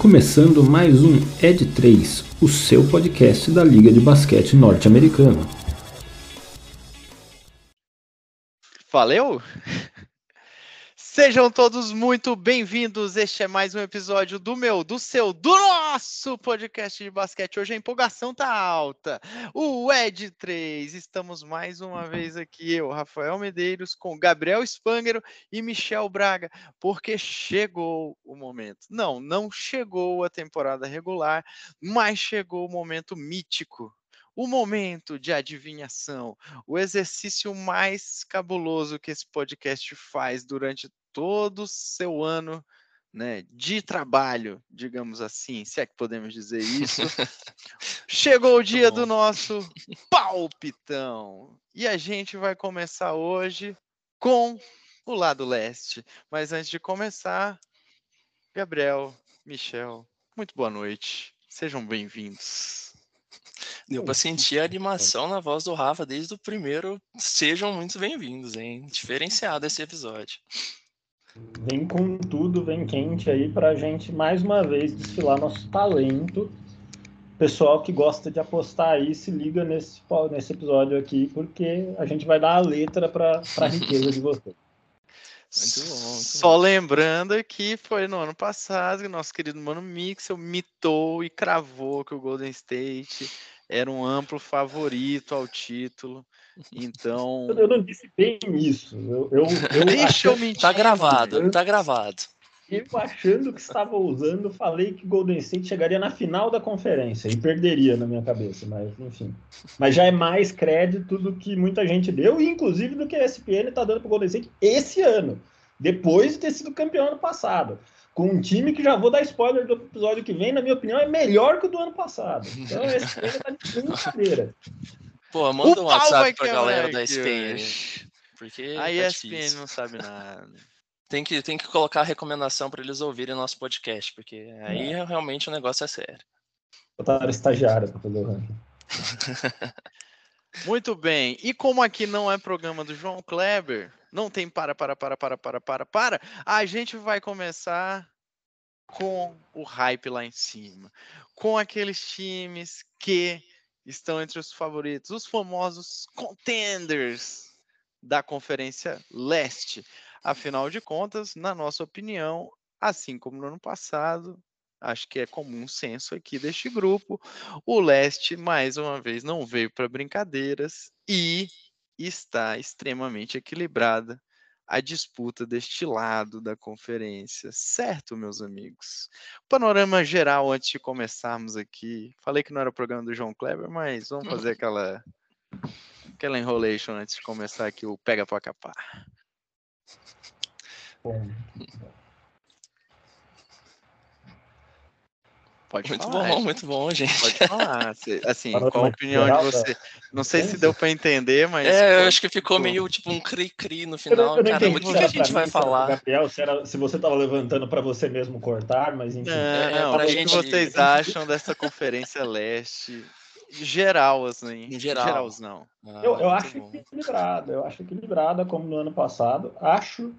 começando mais um Ed 3, o seu podcast da Liga de Basquete Norte-Americana. Valeu! Sejam todos muito bem-vindos. Este é mais um episódio do meu, do seu, do nosso podcast de basquete. Hoje a empolgação tá alta. O Ed 3. Estamos mais uma vez aqui, eu, Rafael Medeiros, com Gabriel Spangero e Michel Braga, porque chegou o momento. Não, não chegou a temporada regular, mas chegou o momento mítico o momento de adivinhação, o exercício mais cabuloso que esse podcast faz durante todo o seu ano né, de trabalho, digamos assim, se é que podemos dizer isso. Chegou o dia do nosso palpitão. E a gente vai começar hoje com o lado leste. Mas antes de começar, Gabriel, Michel, muito boa noite. Sejam bem-vindos. Deu para sentir a animação na voz do Rafa desde o primeiro. Sejam muito bem-vindos, hein? Diferenciado esse episódio. Vem com tudo, vem quente aí para a gente mais uma vez desfilar nosso talento. Pessoal que gosta de apostar aí, se liga nesse, nesse episódio aqui, porque a gente vai dar a letra para a riqueza de vocês. Muito bom, muito Só bom. lembrando que foi no ano passado que nosso querido Mano Mixel mitou e cravou que o Golden State era um amplo favorito ao título. Então. Eu não disse bem isso. Eu, eu, eu Deixa eu mentir. Tá gravado, tá gravado. Eu achando que estava usando, falei que Golden State chegaria na final da conferência e perderia na minha cabeça, mas enfim. Mas já é mais crédito do que muita gente deu, e inclusive do que a ESPN está dando para o Golden State esse ano, depois de ter sido campeão ano passado. Com um time que já vou dar spoiler do episódio que vem, na minha opinião, é melhor que o do ano passado. Então, esse está de brincadeira. Pô, manda um WhatsApp pra galera da ESPN. Porque a tá ESPN difícil. não sabe nada. Tem que, tem que colocar a recomendação para eles ouvirem nosso podcast, porque aí é. realmente o negócio é sério. Botaram estagiário para fazer o ranking. Muito bem. E como aqui não é programa do João Kleber, não tem para, para, para, para, para, para, para, a gente vai começar com o hype lá em cima. Com aqueles times que estão entre os favoritos, os famosos contenders da Conferência Leste. Afinal de contas, na nossa opinião, assim como no ano passado, acho que é comum senso aqui deste grupo, o Leste, mais uma vez, não veio para brincadeiras e está extremamente equilibrada a disputa deste lado da conferência, certo, meus amigos? Panorama geral antes de começarmos aqui. Falei que não era o programa do João Kleber, mas vamos fazer aquela aquela enrolation antes de começar aqui o pega para capar. Bom. Pode muito falar. bom, muito bom, gente. Pode falar. Assim, qual a opinião de você? Não sei se deu para entender, mas. É, eu acho que ficou meio tipo um cri-cri no final. Eu, eu Caramba, o que, que, a gente vai falar? Gabriel, se, era, se você estava levantando para você mesmo cortar, mas enfim. Não, é, não, o que, gente... vocês acham dessa Conferência Leste? Geral, assim. Em geral. geral não. Ah, eu, eu acho bom. equilibrada. Eu acho equilibrada, como no ano passado. Acho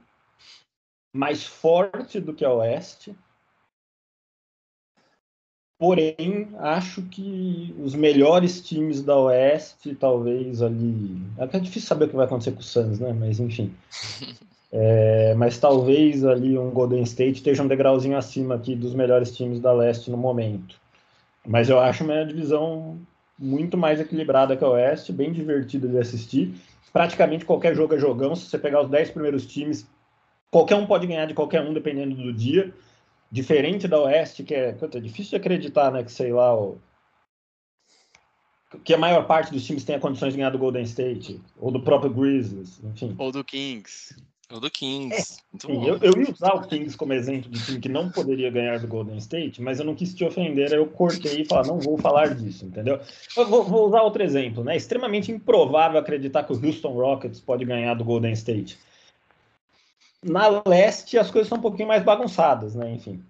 mais forte do que a Oeste Porém, acho que os melhores times da Oeste, talvez ali. É difícil saber o que vai acontecer com o Suns, né? Mas enfim. É, mas talvez ali um Golden State esteja um degrauzinho acima aqui dos melhores times da Leste no momento. Mas eu acho uma divisão muito mais equilibrada que a Oeste, bem divertida de assistir. Praticamente qualquer jogo é jogão. Se você pegar os 10 primeiros times, qualquer um pode ganhar de qualquer um, dependendo do dia. Diferente da Oeste, que é, é difícil de acreditar, né? Que sei lá, o, que a maior parte dos times tenha condições de ganhar do Golden State, ou do próprio Grizzlies, enfim. Ou do Kings. Ou do Kings. É, sim, eu, eu, ia usar o Kings como exemplo de time que não poderia ganhar do Golden State, mas eu não quis te ofender, aí eu cortei e falei, não vou falar disso, entendeu? Eu vou, vou usar outro exemplo, né? É extremamente improvável acreditar que o Houston Rockets pode ganhar do Golden State na leste as coisas são um pouquinho mais bagunçadas, né? Enfim.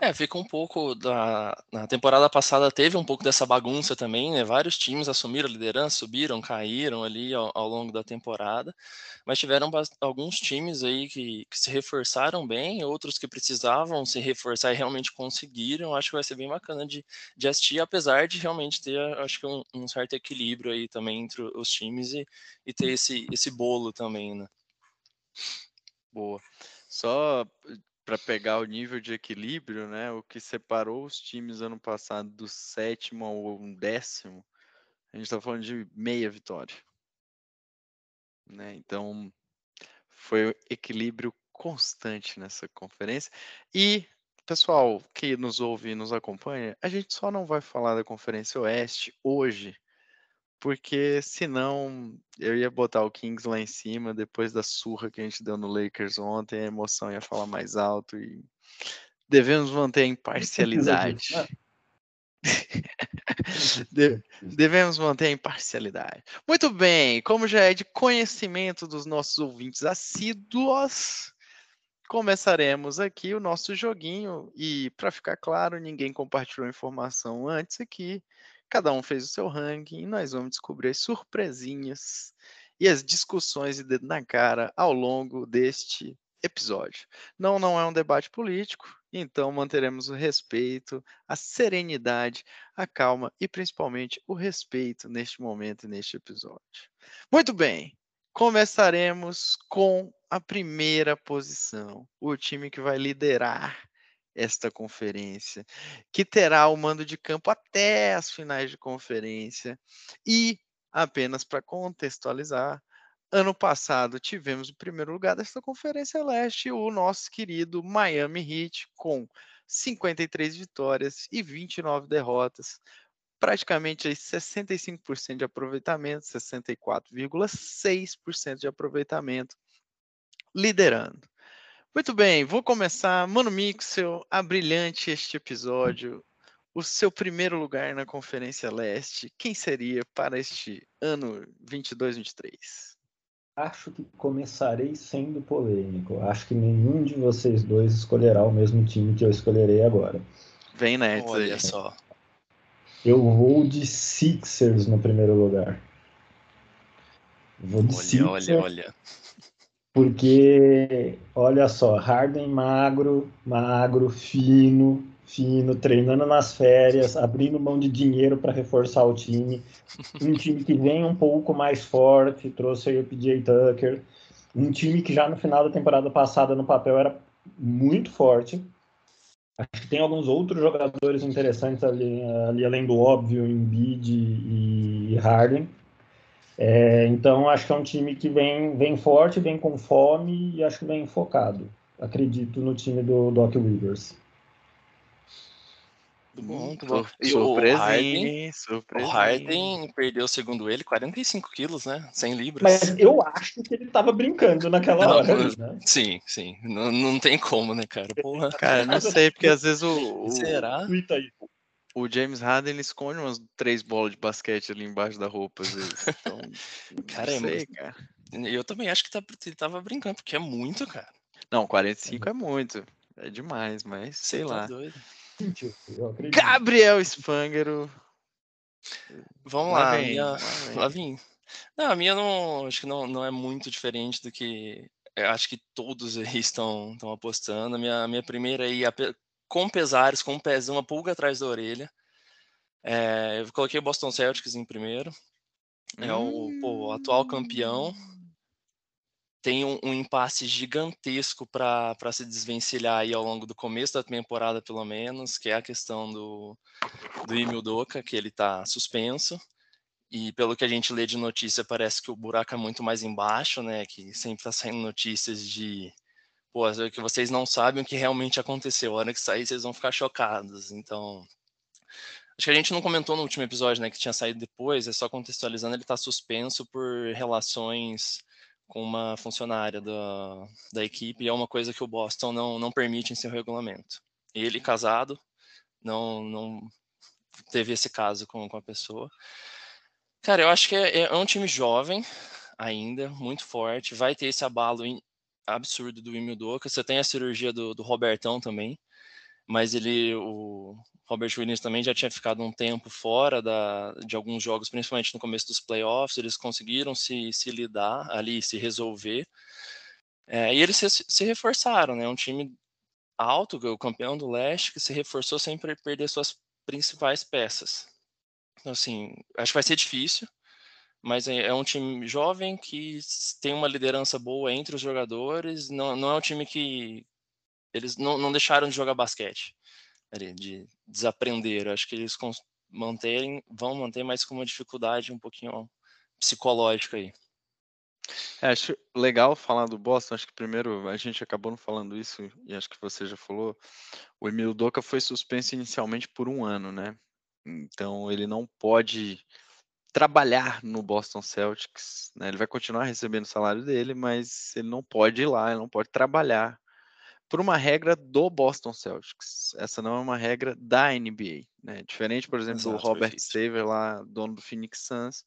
É, fica um pouco da. Na temporada passada teve um pouco dessa bagunça também, né? Vários times assumiram a liderança, subiram, caíram ali ao, ao longo da temporada, mas tiveram alguns times aí que, que, se reforçaram bem, outros que precisavam se reforçar e realmente conseguiram. Acho que vai ser bem bacana de, de assistir, apesar de realmente ter, acho que, um, um certo equilíbrio aí também entre os times e, e ter esse, esse bolo também, né? Boa. Só para pegar o nível de equilíbrio, né? O que separou os times ano passado do sétimo ao décimo, a gente está falando de meia vitória. Né? Então foi equilíbrio constante nessa conferência. E, pessoal que nos ouve e nos acompanha, a gente só não vai falar da Conferência Oeste hoje, porque senão eu ia botar o Kings lá em cima depois da surra que a gente deu no Lakers ontem, a emoção ia falar mais alto e devemos manter a imparcialidade. Devemos manter a imparcialidade. Muito bem, como já é de conhecimento dos nossos ouvintes assíduos, começaremos aqui o nosso joguinho e para ficar claro, ninguém compartilhou informação antes aqui. Cada um fez o seu ranking e nós vamos descobrir as surpresinhas e as discussões e dedo na cara ao longo deste episódio. Não, não é um debate político, então manteremos o respeito, a serenidade, a calma e principalmente o respeito neste momento e neste episódio. Muito bem, começaremos com a primeira posição, o time que vai liderar esta conferência, que terá o mando de campo até as finais de conferência. E, apenas para contextualizar, ano passado tivemos o primeiro lugar desta Conferência Leste, o nosso querido Miami Heat, com 53 vitórias e 29 derrotas, praticamente 65% de aproveitamento, 64,6% de aproveitamento, liderando. Muito bem, vou começar. Mano Mixel, a brilhante este episódio. O seu primeiro lugar na Conferência Leste, quem seria para este ano 22-23? Acho que começarei sendo polêmico. Acho que nenhum de vocês dois escolherá o mesmo time que eu escolherei agora. Vem Nets Olha aí. só. Eu vou de Sixers no primeiro lugar. Vou de olha, Sixers. olha, olha. Porque, olha só, Harden magro, magro, fino, fino, treinando nas férias, abrindo mão de dinheiro para reforçar o time. Um time que vem um pouco mais forte, trouxe aí o PJ Tucker. Um time que já no final da temporada passada, no papel, era muito forte. Acho que tem alguns outros jogadores interessantes ali, ali além do óbvio, Embiid e, e Harden. É, então, acho que é um time que vem, vem forte, vem com fome e acho que vem focado. Acredito no time do Doc Rivers. Muito bom. E o Harden, o Harden perdeu, segundo ele, 45 quilos, né? 100 libras. Mas eu acho que ele tava brincando naquela não, hora. Né? Sim, sim. Não, não tem como, né, cara? Porra. Cara, não sei, porque às vezes o. o Será? o James Harden ele esconde umas três bolas de basquete ali embaixo da roupa, às vezes. Então, cara, é sei, cara. Eu também acho que tá, ele tava brincando, porque é muito, cara. Não, 45 é, é muito. É demais, mas sei tá lá. Doido. Gabriel Spangero. Vamos lá, lá, vem, minha... lá vem. Não, a minha não, acho que não, não é muito diferente do que acho que todos aí estão, estão apostando. A minha, a minha primeira aí, com pesares, com um pezinho, uma pulga atrás da orelha. É, eu coloquei o Boston Celtics em primeiro. É o, pô, atual campeão. Tem um, um impasse gigantesco para se desvencilhar aí ao longo do começo da temporada, pelo menos, que é a questão do, do Emil Doca, que ele está suspenso. E pelo que a gente lê de notícia, parece que o buraco é muito mais embaixo, né? Que sempre está saindo notícias de pô, que vocês não sabem o que realmente aconteceu. A hora que sair, vocês vão ficar chocados. Então, acho que a gente não comentou no último episódio, né, que tinha saído depois, é só contextualizando, ele está suspenso por relações com uma funcionária da, da equipe, e é uma coisa que o Boston não, não permite em seu regulamento. Ele, casado, não, não teve esse caso com, com a pessoa. Cara, eu acho que é, é um time jovem ainda, muito forte, vai ter esse abalo absurdo do Emil Doca. Você tem a cirurgia do, do Robertão também. mas ele, o Robert Williams também já tinha ficado um tempo fora da, de alguns jogos, principalmente no começo dos playoffs, eles conseguiram se, se lidar ali, se resolver, é, e eles se, se reforçaram, né? Um time alto, o campeão do leste, que se reforçou sem perder suas principais peças. Então, assim, acho que vai ser difícil, mas é, é um time jovem que tem uma liderança boa entre os jogadores. Não, não é um time que eles não, não deixaram de jogar basquete, de desaprender. Acho que eles manterem, vão manter, mas com uma dificuldade um pouquinho psicológica aí. É, acho legal falar do Boston. Acho que primeiro a gente acabou não falando isso, e acho que você já falou. O Emil Doca foi suspenso inicialmente por um ano, né? Então ele não pode trabalhar no Boston Celtics, né? Ele vai continuar recebendo o salário dele, mas ele não pode ir lá, ele não pode trabalhar por uma regra do Boston Celtics. Essa não é uma regra da NBA, né? Diferente, por exemplo, Exato, do Robert Saver lá, dono do Phoenix Suns,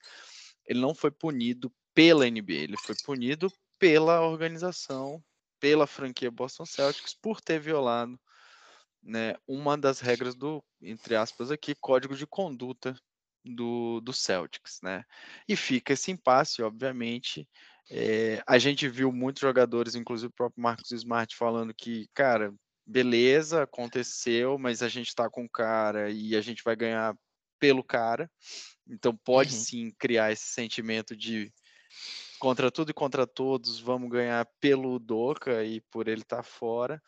ele não foi punido pela NBA, ele foi punido pela organização, pela franquia Boston Celtics por ter violado né, uma das regras do, entre aspas aqui, código de conduta do, do Celtics, né? E fica esse impasse, obviamente. É, a gente viu muitos jogadores, inclusive o próprio Marcos Smart, falando que, cara, beleza, aconteceu, mas a gente está com o cara e a gente vai ganhar pelo cara. Então pode uhum. sim criar esse sentimento de contra tudo e contra todos, vamos ganhar pelo Doca e por ele estar tá fora.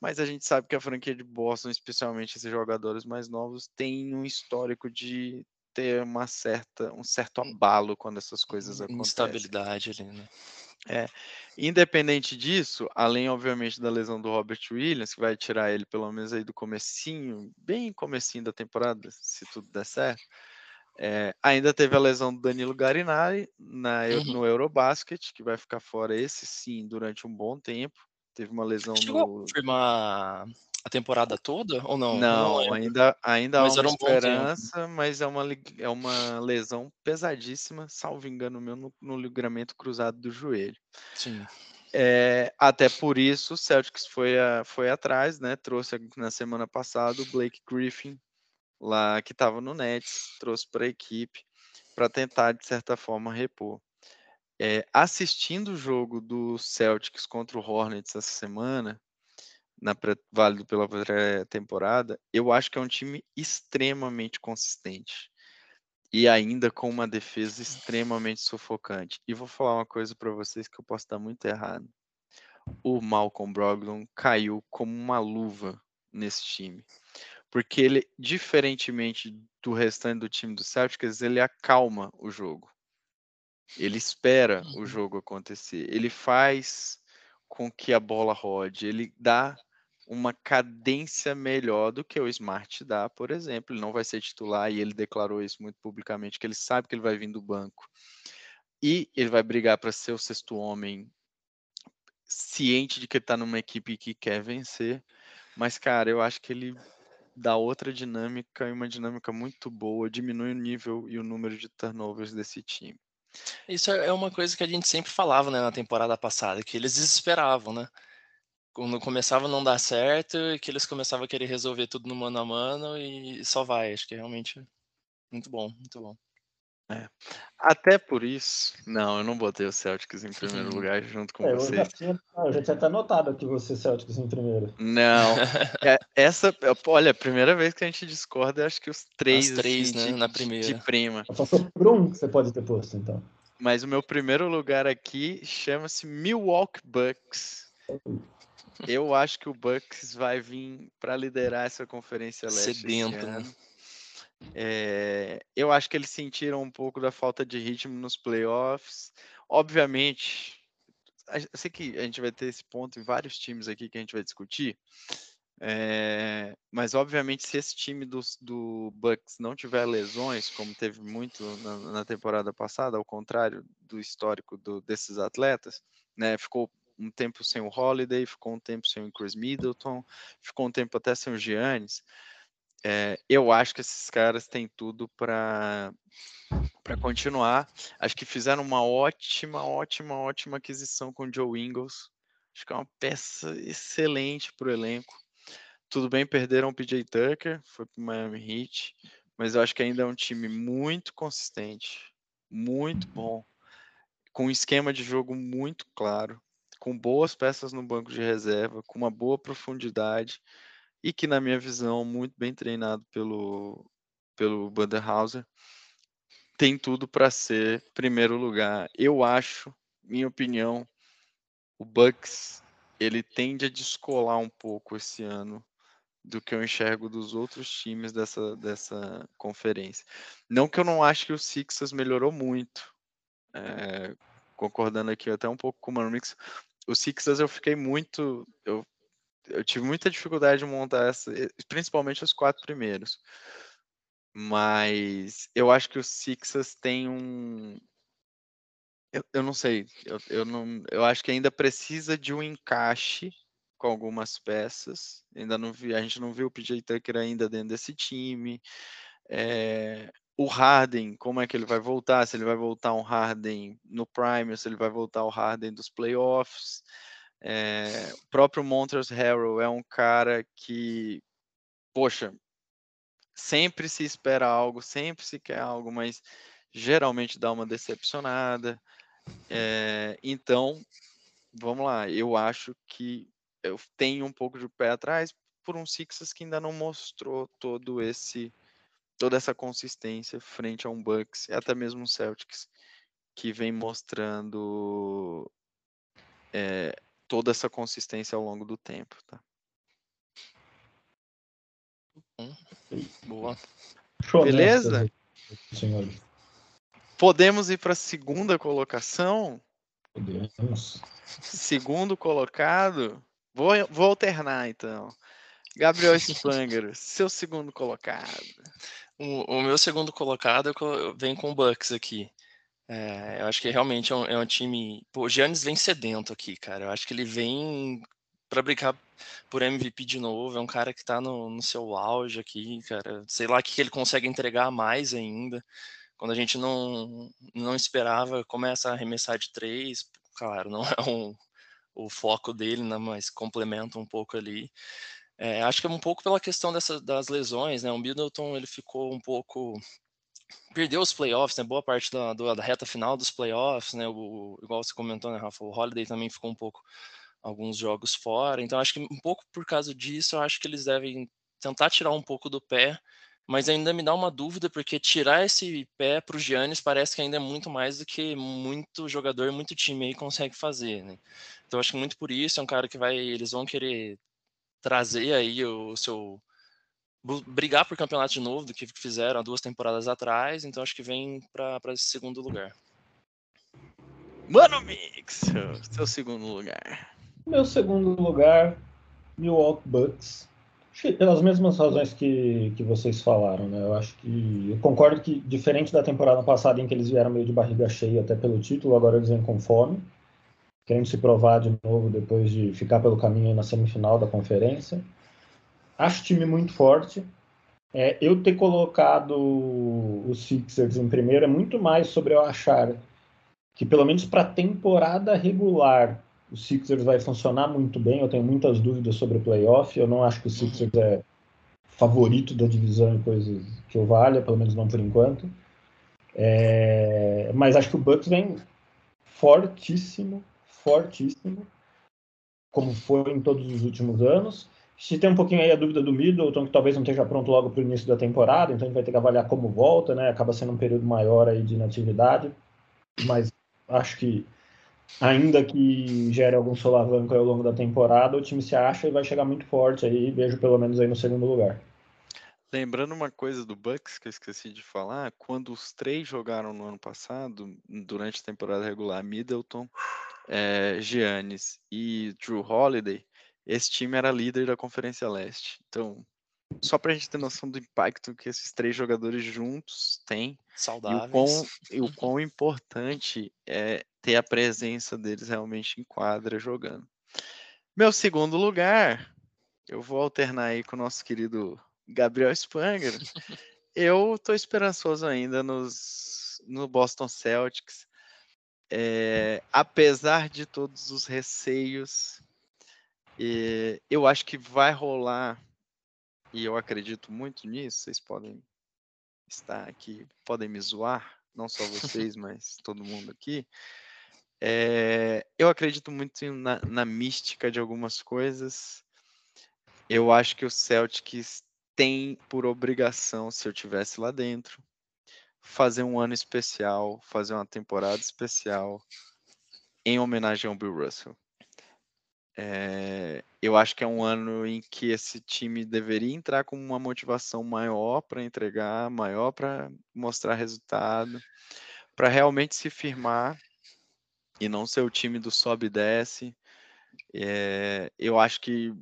Mas a gente sabe que a franquia de Boston, especialmente esses jogadores mais novos, tem um histórico de ter uma certa, um certo abalo quando essas coisas acontecem. Instabilidade ali, né? É, independente disso, além obviamente da lesão do Robert Williams, que vai tirar ele pelo menos aí do comecinho, bem comecinho da temporada, se tudo der certo, é, ainda teve a lesão do Danilo Garinari na, uhum. no Eurobasket, que vai ficar fora esse sim durante um bom tempo. Teve uma lesão Chegou no. confirmar a temporada toda ou não? Não, não ainda, ainda mas há uma um esperança, mas é uma, é uma lesão pesadíssima, salvo engano meu, no, no ligamento cruzado do joelho. Sim. É, até por isso o Celtics foi, a, foi atrás, né? Trouxe na semana passada o Blake Griffin lá que estava no Nets, trouxe para a equipe para tentar, de certa forma, repor. É, assistindo o jogo do Celtics contra o Hornets essa semana, na pré, válido pela pré-temporada, eu acho que é um time extremamente consistente e ainda com uma defesa extremamente sufocante. E vou falar uma coisa para vocês que eu posso estar muito errado. O Malcolm Brogdon caiu como uma luva nesse time porque ele, diferentemente do restante do time do Celtics, ele acalma o jogo. Ele espera o uhum. jogo acontecer. Ele faz com que a bola rode. Ele dá uma cadência melhor do que o Smart dá, por exemplo. Ele não vai ser titular e ele declarou isso muito publicamente, que ele sabe que ele vai vir do banco. E ele vai brigar para ser o sexto homem, ciente de que ele está numa equipe que quer vencer. Mas, cara, eu acho que ele dá outra dinâmica e uma dinâmica muito boa, diminui o nível e o número de turnovers desse time. Isso é uma coisa que a gente sempre falava né, na temporada passada, que eles desesperavam, né? Quando começava a não dar certo, que eles começavam a querer resolver tudo no mano a mano e só vai. Acho que é realmente muito bom, muito bom. É. Até por isso, não, eu não botei o Celtics em primeiro lugar junto com é, vocês. Eu já, tinha, eu já tinha até notado aqui você Celtics em primeiro. Não, é, essa, olha, a primeira vez que a gente discorda, acho que os três, As três assim, né, de, na primeira. de prima. Só por um que você pode ter posto, então. Mas o meu primeiro lugar aqui chama-se Milwaukee Bucks. Eu acho que o Bucks vai vir para liderar essa conferência leste. Sedento, né? É, eu acho que eles sentiram um pouco da falta de ritmo nos playoffs. Obviamente, eu sei que a gente vai ter esse ponto em vários times aqui que a gente vai discutir. É, mas obviamente, se esse time do, do Bucks não tiver lesões, como teve muito na, na temporada passada, ao contrário do histórico do, desses atletas, né, ficou um tempo sem o Holiday, ficou um tempo sem o Chris Middleton, ficou um tempo até sem o Giannis é, eu acho que esses caras têm tudo para para continuar. Acho que fizeram uma ótima, ótima, ótima aquisição com o Joe Ingles. Acho que é uma peça excelente para o elenco. tudo bem, perderam o PJ Tucker, foi para o Miami Heat, mas eu acho que ainda é um time muito consistente, muito bom, com um esquema de jogo muito claro, com boas peças no banco de reserva, com uma boa profundidade e que, na minha visão, muito bem treinado pelo, pelo Banderhauser, tem tudo para ser primeiro lugar. Eu acho, minha opinião, o Bucks ele tende a descolar um pouco esse ano do que eu enxergo dos outros times dessa, dessa conferência. Não que eu não acho que o Sixers melhorou muito, é, concordando aqui até um pouco com o Mix. O Sixers eu fiquei muito, eu, eu tive muita dificuldade de montar essa, principalmente os quatro primeiros. Mas eu acho que o Sixers tem um, eu, eu não sei, eu, eu, não, eu acho que ainda precisa de um encaixe com algumas peças. Ainda não vi, a gente não viu o PJ Tucker ainda dentro desse time. É, o Harden, como é que ele vai voltar? Se ele vai voltar um Harden no Prime, se ele vai voltar o Harden dos playoffs. É, o próprio Montrezl Harrell é um cara que, poxa, sempre se espera algo, sempre se quer algo, mas geralmente dá uma decepcionada. É, então, vamos lá, eu acho que eu tenho um pouco de pé atrás por um Sixers que ainda não mostrou todo esse toda essa consistência frente a um Bucks e até mesmo um Celtics que vem mostrando é, toda essa consistência ao longo do tempo, tá? Boa. Beleza? Podemos ir para a segunda colocação? Podemos. Segundo colocado, Vou, vou alternar então. Gabriel Spangler, seu segundo colocado. O, o, meu segundo colocado vem com o Bucks aqui. É, eu acho que realmente é um, é um, time. Pô, o Giannis vem sedento aqui, cara. Eu acho que ele vem para brincar por MVP de novo. É um cara que tá no, no seu auge aqui, cara. Sei lá o que ele consegue entregar mais ainda. Quando a gente não, não esperava, começa a arremessar de três. Claro, não é um, o foco dele, né, mas complementa um pouco ali. É, acho que é um pouco pela questão dessa, das lesões, né? O Middleton ele ficou um pouco perdeu os playoffs, né? Boa parte da, da reta final dos playoffs, né? O, igual você comentou, né, Rafa? O Holiday também ficou um pouco alguns jogos fora. Então acho que um pouco por causa disso, eu acho que eles devem tentar tirar um pouco do pé mas ainda me dá uma dúvida, porque tirar esse pé para o Giannis parece que ainda é muito mais do que muito jogador, muito time aí consegue fazer, né? Então acho que muito por isso é um cara que vai, eles vão querer trazer aí o seu brigar por campeonato de novo do que fizeram há duas temporadas atrás, então acho que vem para esse segundo lugar. Mano Mix, seu segundo lugar. Meu segundo lugar, Milwaukee Bucks pelas mesmas razões que, que vocês falaram, né? Eu acho que. Eu concordo que, diferente da temporada passada, em que eles vieram meio de barriga cheia até pelo título, agora eles vêm com fome, querendo se provar de novo depois de ficar pelo caminho na semifinal da conferência. Acho o time muito forte. É, eu ter colocado os Sixers em primeiro é muito mais sobre eu achar que, pelo menos para temporada regular, o Sixers vai funcionar muito bem. Eu tenho muitas dúvidas sobre o playoff. Eu não acho que o Sixers é favorito da divisão e coisas que eu valha, pelo menos não por enquanto. É... Mas acho que o Bucks vem fortíssimo, fortíssimo, como foi em todos os últimos anos. Se tem um pouquinho aí a dúvida do Middleton, que talvez não esteja pronto logo para o início da temporada, então a gente vai ter que avaliar como volta, né? Acaba sendo um período maior aí de inatividade, mas acho que ainda que gere algum solavanco ao longo da temporada, o time se acha e vai chegar muito forte aí, vejo pelo menos aí no segundo lugar. Lembrando uma coisa do Bucks que eu esqueci de falar, quando os três jogaram no ano passado, durante a temporada regular, Middleton, é, Giannis e Drew Holiday, esse time era líder da Conferência Leste. Então, só para a gente ter noção do impacto que esses três jogadores juntos têm. Saudáveis. E o quão, e o quão importante é ter a presença deles realmente em quadra jogando. Meu segundo lugar, eu vou alternar aí com o nosso querido Gabriel Spanger. eu tô esperançoso ainda nos, no Boston Celtics. É, apesar de todos os receios, é, eu acho que vai rolar e eu acredito muito nisso, vocês podem estar aqui, podem me zoar, não só vocês, mas todo mundo aqui. É, eu acredito muito na, na, mística de algumas coisas. Eu acho que o Celtics tem por obrigação, se eu tivesse lá dentro, fazer um ano especial, fazer uma temporada especial em homenagem ao Bill Russell. É, eu acho que é um ano em que esse time deveria entrar com uma motivação maior para entregar, maior para mostrar resultado, para realmente se firmar e não ser o time do sobe e desce. É, eu acho que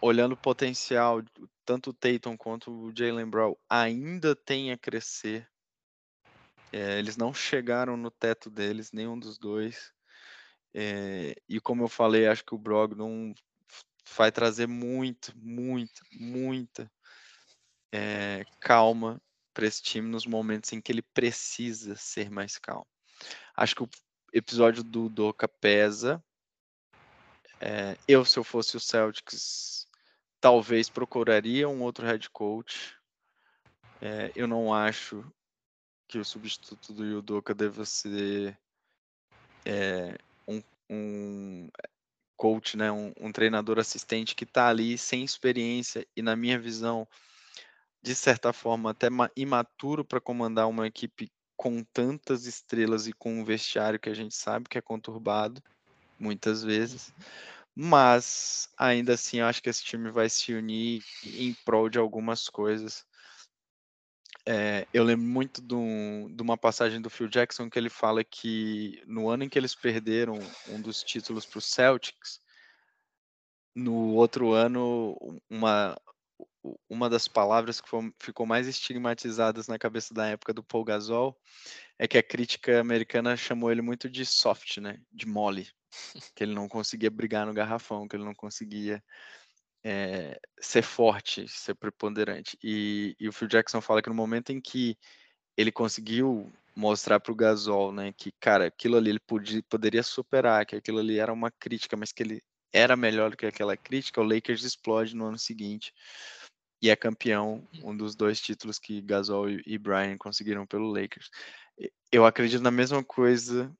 olhando o potencial, tanto o Tatum quanto o Jalen Brown ainda tem a crescer. É, eles não chegaram no teto deles, nenhum dos dois. É, e como eu falei, acho que o Brogdon vai trazer muito, muito, muita é, calma para esse time nos momentos em que ele precisa ser mais calmo. Acho que o episódio do Doca pesa. Eu, se eu fosse o Celtics, talvez procuraria um outro head coach. É, eu não acho que o substituto do Yudoka deva ser é, um, um, coach, né, um, um treinador assistente que está ali sem experiência e, na minha visão, de certa forma, até imaturo para comandar uma equipe com tantas estrelas e com um vestiário que a gente sabe que é conturbado, muitas vezes. Mas, ainda assim, eu acho que esse time vai se unir em prol de algumas coisas. É, eu lembro muito de, um, de, uma passagem do Phil Jackson que ele fala que no ano em que eles perderam um dos títulos para os Celtics, no outro ano, uma, uma das palavras que ficou mais estigmatizadas na cabeça da época do Paul Gasol é que a crítica americana chamou ele muito de soft, né? De mole. Que ele não conseguia brigar no garrafão, que ele não conseguia é, ser forte, ser preponderante. E, e, o Phil Jackson fala que no momento em que ele conseguiu mostrar para o Gasol, né, que cara, aquilo ali ele podia, poderia superar, que aquilo ali era uma crítica, mas que ele era melhor do que aquela crítica, o Lakers explode no ano seguinte e é campeão, um dos dois títulos que Gasol e Brian conseguiram pelo Lakers. Eu acredito na mesma coisa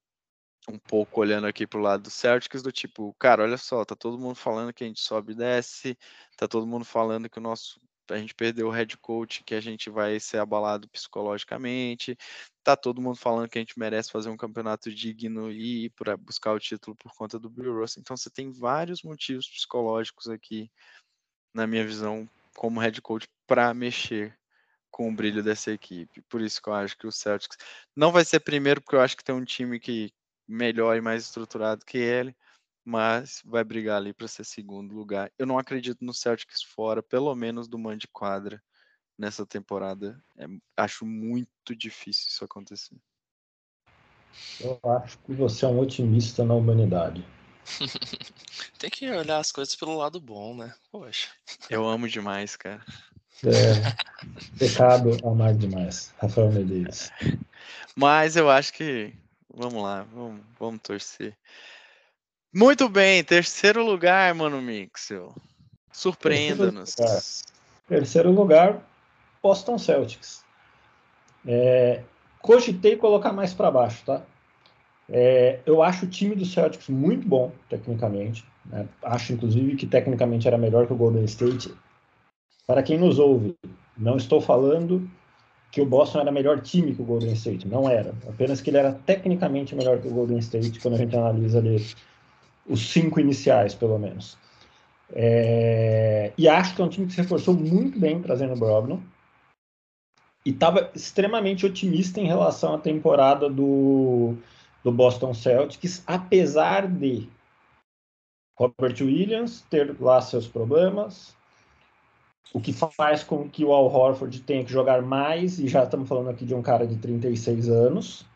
um pouco olhando aqui pro lado do Celtics, do tipo, cara, olha só, tá todo mundo falando que a gente sobe e desce, tá todo mundo falando que o nosso a gente perdeu o head coach, que a gente vai ser abalado psicologicamente, tá todo mundo falando que a gente merece fazer um campeonato digno e ir para buscar o título por conta do Bill Russell. Então você tem vários motivos psicológicos aqui, na minha visão, como head coach para mexer com o brilho dessa equipe. Por isso que eu acho que o Celtics não vai ser primeiro, porque eu acho que tem um time que melhor e mais estruturado que ele, mas vai brigar ali para ser segundo lugar. Eu não acredito no Celtics fora, pelo menos do mando de quadra nessa temporada. É, acho muito difícil isso acontecer. Eu acho que você é um otimista na humanidade. Tem que olhar as coisas pelo lado bom, né? Poxa. Eu amo demais, cara. É, pecado amar demais. Rafael Medeiros. Mas eu acho que Vamos lá, vamos, vamos torcer. Muito bem, terceiro lugar, mano Mixel. Surpreenda-nos. Terceiro, terceiro lugar, Boston Celtics. É, cogitei colocar mais para baixo, tá? É, eu acho o time do Celtics muito bom, tecnicamente. Né? Acho, inclusive, que tecnicamente era melhor que o Golden State. Para quem nos ouve, não estou falando que o Boston era melhor time que o Golden State. Não era. Apenas que ele era tecnicamente melhor que o Golden State quando a gente analisa ali os cinco iniciais, pelo menos. É... E acho que é um time que se reforçou muito bem trazendo o Brogdon. E estava extremamente otimista em relação à temporada do, do Boston Celtics, apesar de Robert Williams ter lá seus problemas, o que faz com que o Al Horford tenha que jogar mais, e já estamos falando aqui de um cara de 36 anos.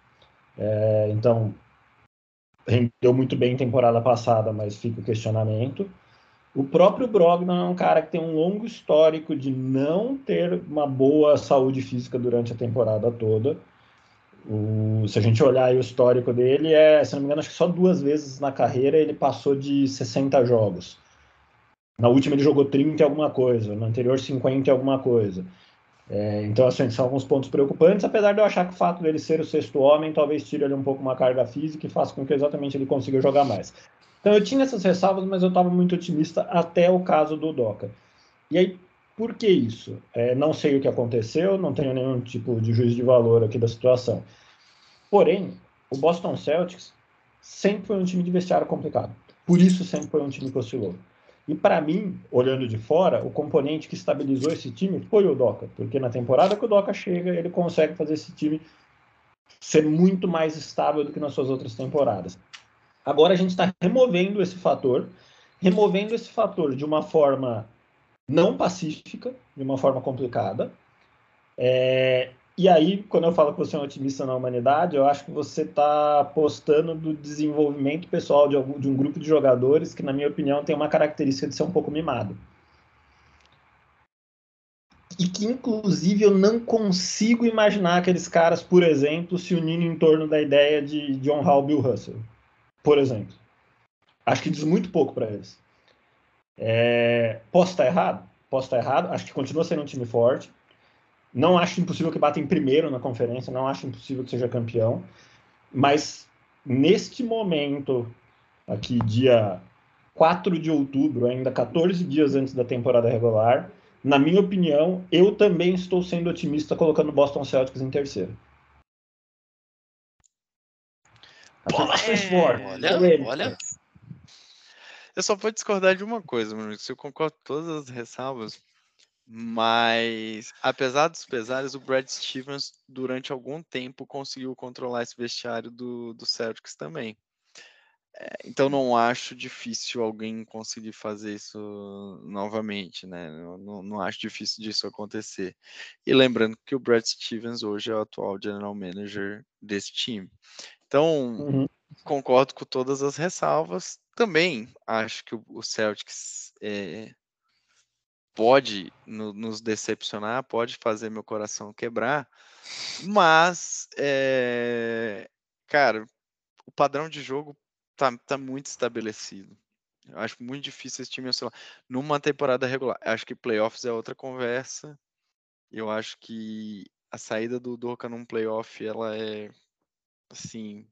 É, então, rendeu muito bem temporada passada, mas fica o questionamento. O próprio Brogdon é um cara que tem um longo histórico de não ter uma boa saúde física durante a temporada toda. O, se a gente olhar o histórico dele, é, se não me engano, acho que só duas vezes na carreira ele passou de 60 jogos. Na última ele jogou 30 e alguma coisa, na anterior 50 e alguma coisa. É, então, assim, são alguns pontos preocupantes, apesar de eu achar que o fato dele ser o sexto homem talvez tire ali um pouco uma carga física e faça com que exatamente ele consiga jogar mais. Então, eu tinha essas ressalvas, mas eu estava muito otimista até o caso do Doca. E aí, por que isso? É, não sei o que aconteceu, não tenho nenhum tipo de juízo de valor aqui da situação. Porém, o Boston Celtics sempre foi um time de vestiário complicado. Por isso sempre foi um time que oscilou. E para mim, olhando de fora, o componente que estabilizou esse time foi o Doca, porque na temporada que o Doca chega, ele consegue fazer esse time ser muito mais estável do que nas suas outras temporadas. Agora a gente está removendo esse fator, removendo esse fator de uma forma não pacífica, de uma forma complicada, é, e aí, quando eu falo que você é um otimista na humanidade, eu acho que você está apostando no desenvolvimento pessoal de, algum, de um grupo de jogadores que, na minha opinião, tem uma característica de ser um pouco mimado. E que, inclusive, eu não consigo imaginar aqueles caras, por exemplo, se unindo em torno da ideia de, de honrar o Bill Russell. Por exemplo. Acho que diz muito pouco para eles. É... Posso estar errado? Posso estar errado. Acho que continua sendo um time forte não acho impossível que bata em primeiro na conferência, não acho impossível que seja campeão, mas neste momento, aqui, dia 4 de outubro, ainda 14 dias antes da temporada regular, na minha opinião, eu também estou sendo otimista colocando Boston Celtics em terceiro. É, olha, olha. Eu só vou discordar de uma coisa, mano. Se eu concordo com todas as ressalvas, mas, apesar dos pesares, o Brad Stevens, durante algum tempo, conseguiu controlar esse vestiário do, do Celtics também. É, então, não acho difícil alguém conseguir fazer isso novamente, né? Não, não, acho difícil disso acontecer. E lembrando que o Brad Stevens hoje é o atual general manager desse time. Então, uhum. concordo com todas as ressalvas. Também acho que o Celtics é, pode no, nos decepcionar, pode fazer meu coração quebrar, mas, é, cara, o padrão de jogo tá, tá muito estabelecido. Eu acho muito difícil esse time oscilar. Numa temporada regular, acho que playoffs é outra conversa. Eu acho que a saída do Doca num playoff, ela é assim,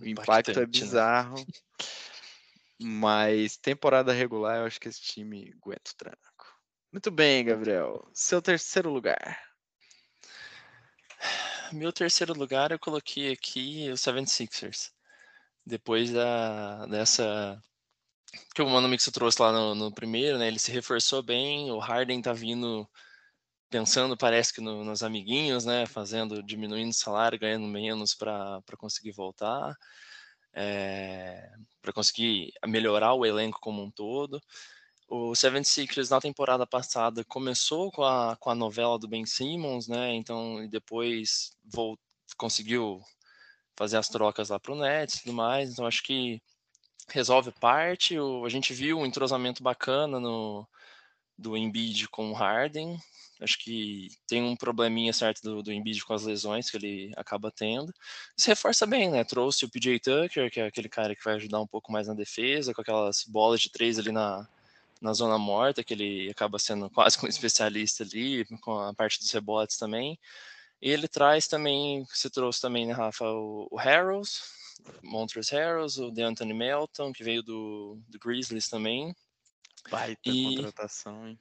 o impacto é né? bizarro. Né? Mas temporada regular, eu acho que esse time aguenta o tranco. Muito bem, Gabriel. Seu terceiro lugar. Meu terceiro lugar eu coloquei aqui o 76ers. Depois da, dessa. Que o Mano Mix trouxe lá no, no, primeiro, né? Ele se reforçou bem. O Harden tá vindo pensando, parece que no, nos amiguinhos, né? Fazendo, diminuindo o salário, ganhando menos para conseguir voltar. É, eh, para conseguir melhorar o elenco como um todo. O 76ers na temporada passada começou com a, com a novela do Ben Simmons, né? Então, e depois volt, conseguiu fazer as trocas lá para o Nets e tudo mais. Então, acho que resolve parte. O, a gente viu um entrosamento bacana no, do Embiid com o Harden. Acho que tem um probleminha certo do, do Embiid com as lesões que ele acaba tendo. Se reforça bem, né? Trouxe o PJ Tucker, que é aquele cara que vai ajudar um pouco mais na defesa, com aquelas bolas de três ali na, na zona morta, que ele acaba sendo quase um especialista ali, com a parte dos rebotes também. E ele traz também, você trouxe também, né, Rafa, o, o Harrows, Montrezl Harrows, o DeAnthony Melton, que veio do, do Grizzlies também. Baita e contratação, hein?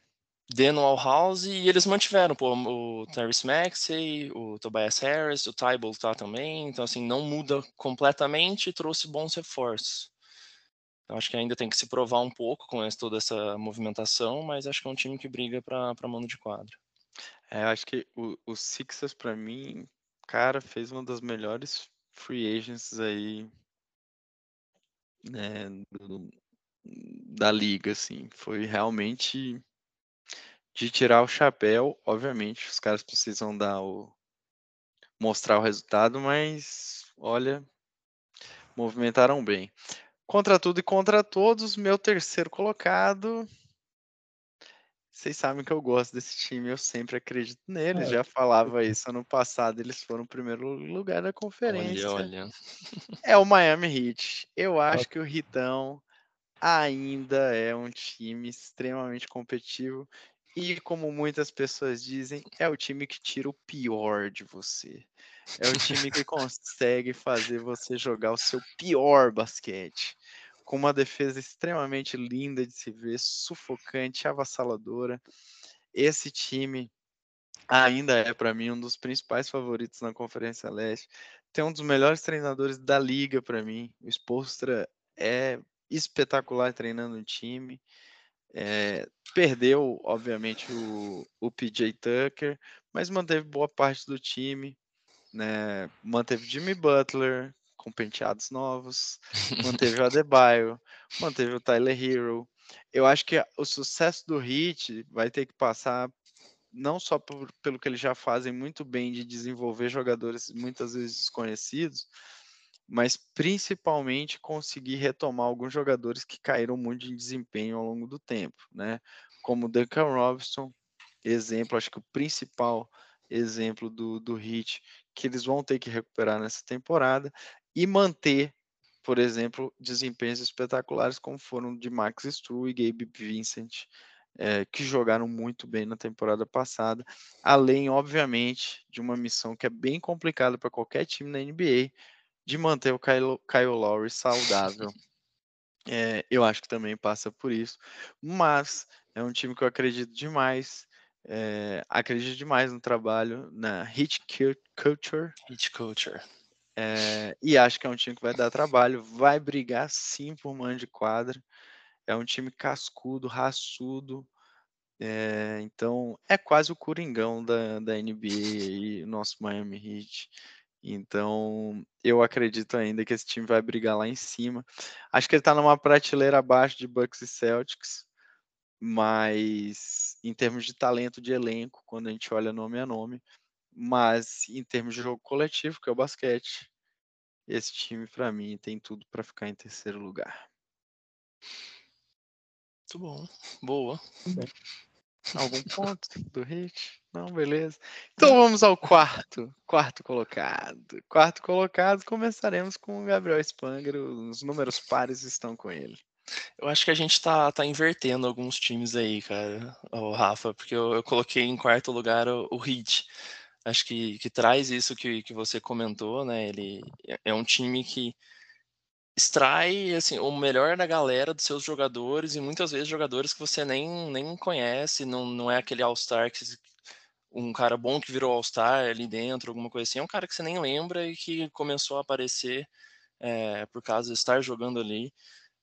Denwall House, e eles mantiveram pô, o Terrence Maxey, o Tobias Harris, o Tybull tá também, então assim, não muda completamente trouxe bons reforços. Eu acho que ainda tem que se provar um pouco com toda essa movimentação, mas acho que é um time que briga para mano de quadra. É, acho que o, o Sixers, para mim, cara, fez uma das melhores free agents aí né, do, da liga, assim. Foi realmente de tirar o chapéu. Obviamente, os caras precisam dar o mostrar o resultado, mas olha, movimentaram bem. Contra tudo e contra todos, meu terceiro colocado. Vocês sabem que eu gosto desse time, eu sempre acredito nele. É. Já falava isso ano passado, eles foram o primeiro lugar da conferência. Olha, olha. É o Miami Heat. Eu acho que o Ritão ainda é um time extremamente competitivo e, como muitas pessoas dizem, é o time que tira o pior de você. É o time que consegue fazer você jogar o seu pior basquete. Com uma defesa extremamente linda de se ver, sufocante, avassaladora. Esse time ainda é, para mim, um dos principais favoritos na Conferência Leste. Tem um dos melhores treinadores da liga para mim. O Spolstra é espetacular treinando o time. É, perdeu, obviamente, o, o PJ Tucker, mas manteve boa parte do time. Né? Manteve Jimmy Butler com penteados novos, manteve o Adebayo, manteve o Tyler Hero. Eu acho que o sucesso do Heat vai ter que passar não só por, pelo que eles já fazem muito bem de desenvolver jogadores muitas vezes desconhecidos, mas principalmente conseguir retomar alguns jogadores que caíram muito em desempenho ao longo do tempo, né? Como Duncan Robinson, exemplo, acho que o principal exemplo do, do Hit que eles vão ter que recuperar nessa temporada e manter, por exemplo, desempenhos espetaculares como foram de Max Struz e Gabe Vincent, é, que jogaram muito bem na temporada passada, além, obviamente, de uma missão que é bem complicada para qualquer time na NBA, de manter o Kyle, Kyle Lowry saudável. É, eu acho que também passa por isso, mas é um time que eu acredito demais. É, acredito demais no trabalho, na hit culture. Hit culture. É, e acho que é um time que vai dar trabalho, vai brigar sim por mano de quadra. É um time cascudo, raçudo. É, então é quase o Coringão da, da NBA e o nosso Miami Heat. Então, eu acredito ainda que esse time vai brigar lá em cima. Acho que ele está numa prateleira abaixo de Bucks e Celtics, mas em termos de talento de elenco, quando a gente olha nome a nome, mas em termos de jogo coletivo, que é o basquete, esse time para mim tem tudo para ficar em terceiro lugar. Muito bom, boa. Algum ponto do hit? Não, beleza. Então vamos ao quarto, quarto colocado. Quarto colocado, começaremos com o Gabriel Spanger, os números pares estão com ele. Eu acho que a gente tá, tá invertendo alguns times aí, cara, o Rafa, porque eu, eu, coloquei em quarto lugar o, o Heat. Acho que, que traz isso que, que você comentou, né? Ele é, é um time que extrai assim o melhor da galera dos seus jogadores e muitas vezes jogadores que você nem, nem conhece, não, não é aquele All-Star que um cara bom que virou All-Star ali dentro, alguma coisa assim, é um cara que você nem lembra e que começou a aparecer é, por causa de estar jogando ali.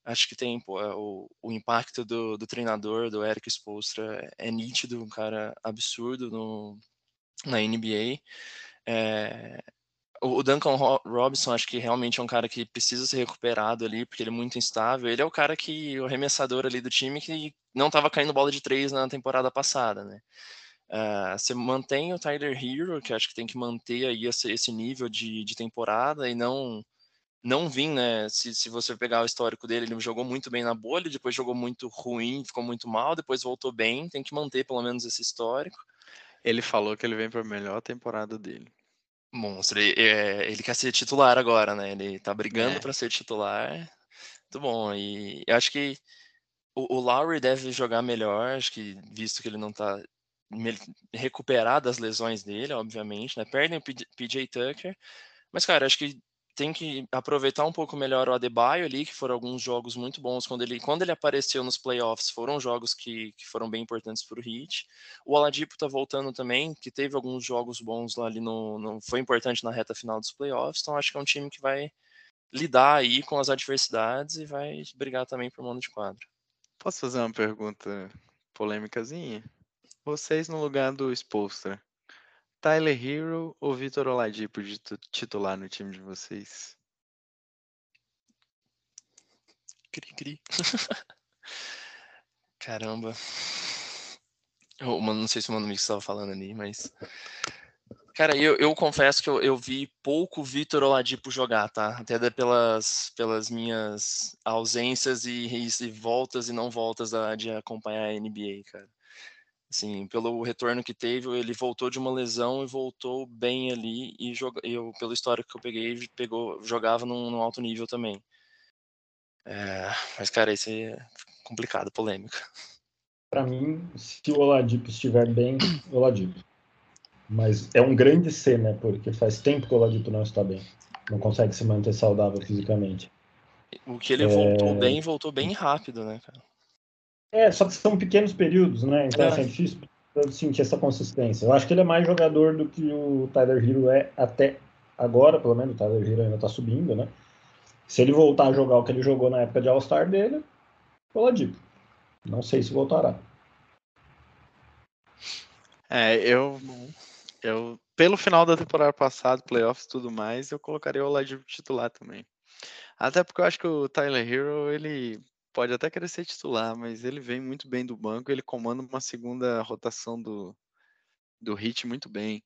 Acho que tem pô, é, o, o impacto do, do treinador, do Eric Spoelstra, é nítido, um cara absurdo no, na NBA. É, o Duncan Robinson acho que realmente é um cara que precisa ser recuperado ali, porque ele é muito instável. Ele é o cara que, o arremessador ali do time que não estava caindo bola de três na temporada passada, né? Uh, você mantém o Tyler Hero, que acho que tem que manter aí esse, esse nível de, de, temporada e não não vir, né? Se, se você pegar o histórico dele, ele jogou muito bem na bolha, depois jogou muito ruim, ficou muito mal, depois voltou bem, tem que manter pelo menos esse histórico. Ele falou que ele vem para a melhor temporada dele monstro. Ele, é, ele, quer ser titular agora, né? Ele tá brigando é. para ser titular. Muito bom. E eu acho que o, o Lowry deve jogar melhor, acho que visto que ele não tá recuperado das lesões dele, obviamente, né? Perdem o PJ Tucker. Mas, cara, acho que tem que aproveitar um pouco melhor o Adebayo ali, que foram alguns jogos muito bons quando ele, quando ele apareceu nos playoffs, foram jogos que, que foram bem importantes para o Heat. O Oladipo tá voltando também, que teve alguns jogos bons lá ali no, no, foi importante na reta final dos playoffs, então acho que é um time que vai lidar aí com as adversidades e vai brigar também por mano de quadro. Posso fazer uma pergunta polêmicazinha? Vocês no lugar do Spolstra, Tyler Hero ou Vitor Oladipo de titular no time de vocês? Cri, cri. Caramba. Eu, não sei se o Mano Mix estava falando ali, mas. Cara, eu, eu confesso que eu, eu vi pouco Vitor Oladipo jogar, tá? Até pelas, pelas minhas ausências e, e, e voltas e não voltas da, de acompanhar a NBA, cara assim, pelo retorno que teve, ele voltou de uma lesão e voltou bem ali e joga, eu pelo histórico que eu peguei, pegou, jogava num, num alto nível também. É, mas, cara, isso é complicado, polêmica. Para mim, se o Oladipo estiver bem, Oladipo. Mas é um grande C, né? Porque faz tempo que o Oladipo não está bem. Não consegue se manter saudável fisicamente. O que ele é... voltou bem, voltou bem rápido, né, cara? É, só que são pequenos períodos, né? Então é, assim, é difícil sentir essa consistência. Eu acho que ele é mais jogador do que o Tyler Hero é até agora, pelo menos o Tyler Hero ainda tá subindo, né? Se ele voltar a jogar o que ele jogou na época de All-Star dele, Oladipo. Não sei se voltará. É, eu, eu pelo final da temporada passada, playoffs e tudo mais, eu colocaria o Oladipo titular também. Até porque eu acho que o Tyler Hero, ele pode até querer ser titular, mas ele vem muito bem do banco, ele comanda uma segunda rotação do, do Hit muito bem.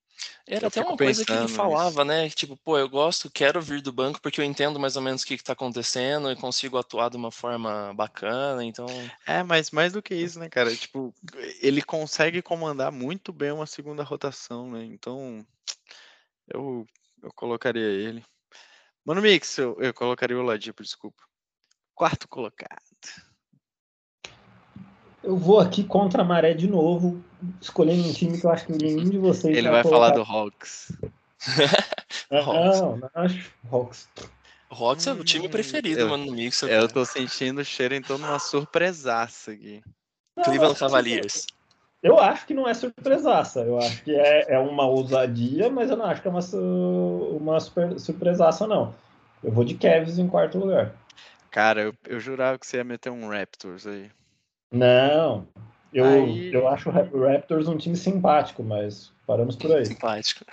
Era eu até uma coisa que ele falava, né? Tipo, pô, eu gosto, quero vir do banco porque eu entendo mais ou menos o que, está acontecendo e consigo atuar de uma forma bacana, então. É, mas mais do que isso, né, cara? Tipo, ele consegue comandar muito bem uma segunda rotação, né? Então, eu, eu colocaria ele. Mano Mix, eu, eu colocaria o Ladipo, desculpa. Quarto colocado. Eu vou aqui contra a maré de novo, escolhendo um time que eu acho que nenhum de vocês Ele vai, vai falar do Hawks. não, não acho Hawks. Hawks é o time hum, preferido, eu, mano, no Mix. Eu tô sentindo o cheiro, então, numa surpresaça aqui. Não, Cleveland Cavaliers. Eu acho que não é surpresaça. Eu acho que é, é uma ousadia, mas eu não acho que é uma, uma super, surpresaça, não. Eu vou de Cavs em quarto lugar. Cara, eu, eu jurava que você ia meter um Raptors aí. Não. Eu, aí... eu acho o Raptors um time simpático, mas paramos por aí. Simpático.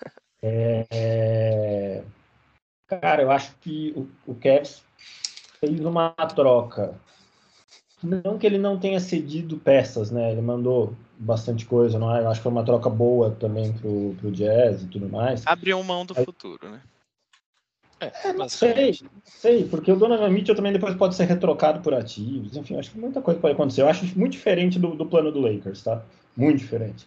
é... Cara, eu acho que o, o Cavs fez uma troca. Não que ele não tenha cedido peças, né? Ele mandou bastante coisa, não é? Eu acho que foi uma troca boa também pro, pro Jazz e tudo mais. Abriu mão do Aí... futuro, né? É, é não sei, não sei, porque o Donovan Mitchell também depois pode ser retrocado por ativos, enfim, acho que muita coisa pode acontecer. Eu acho muito diferente do, do plano do Lakers, tá? Muito diferente.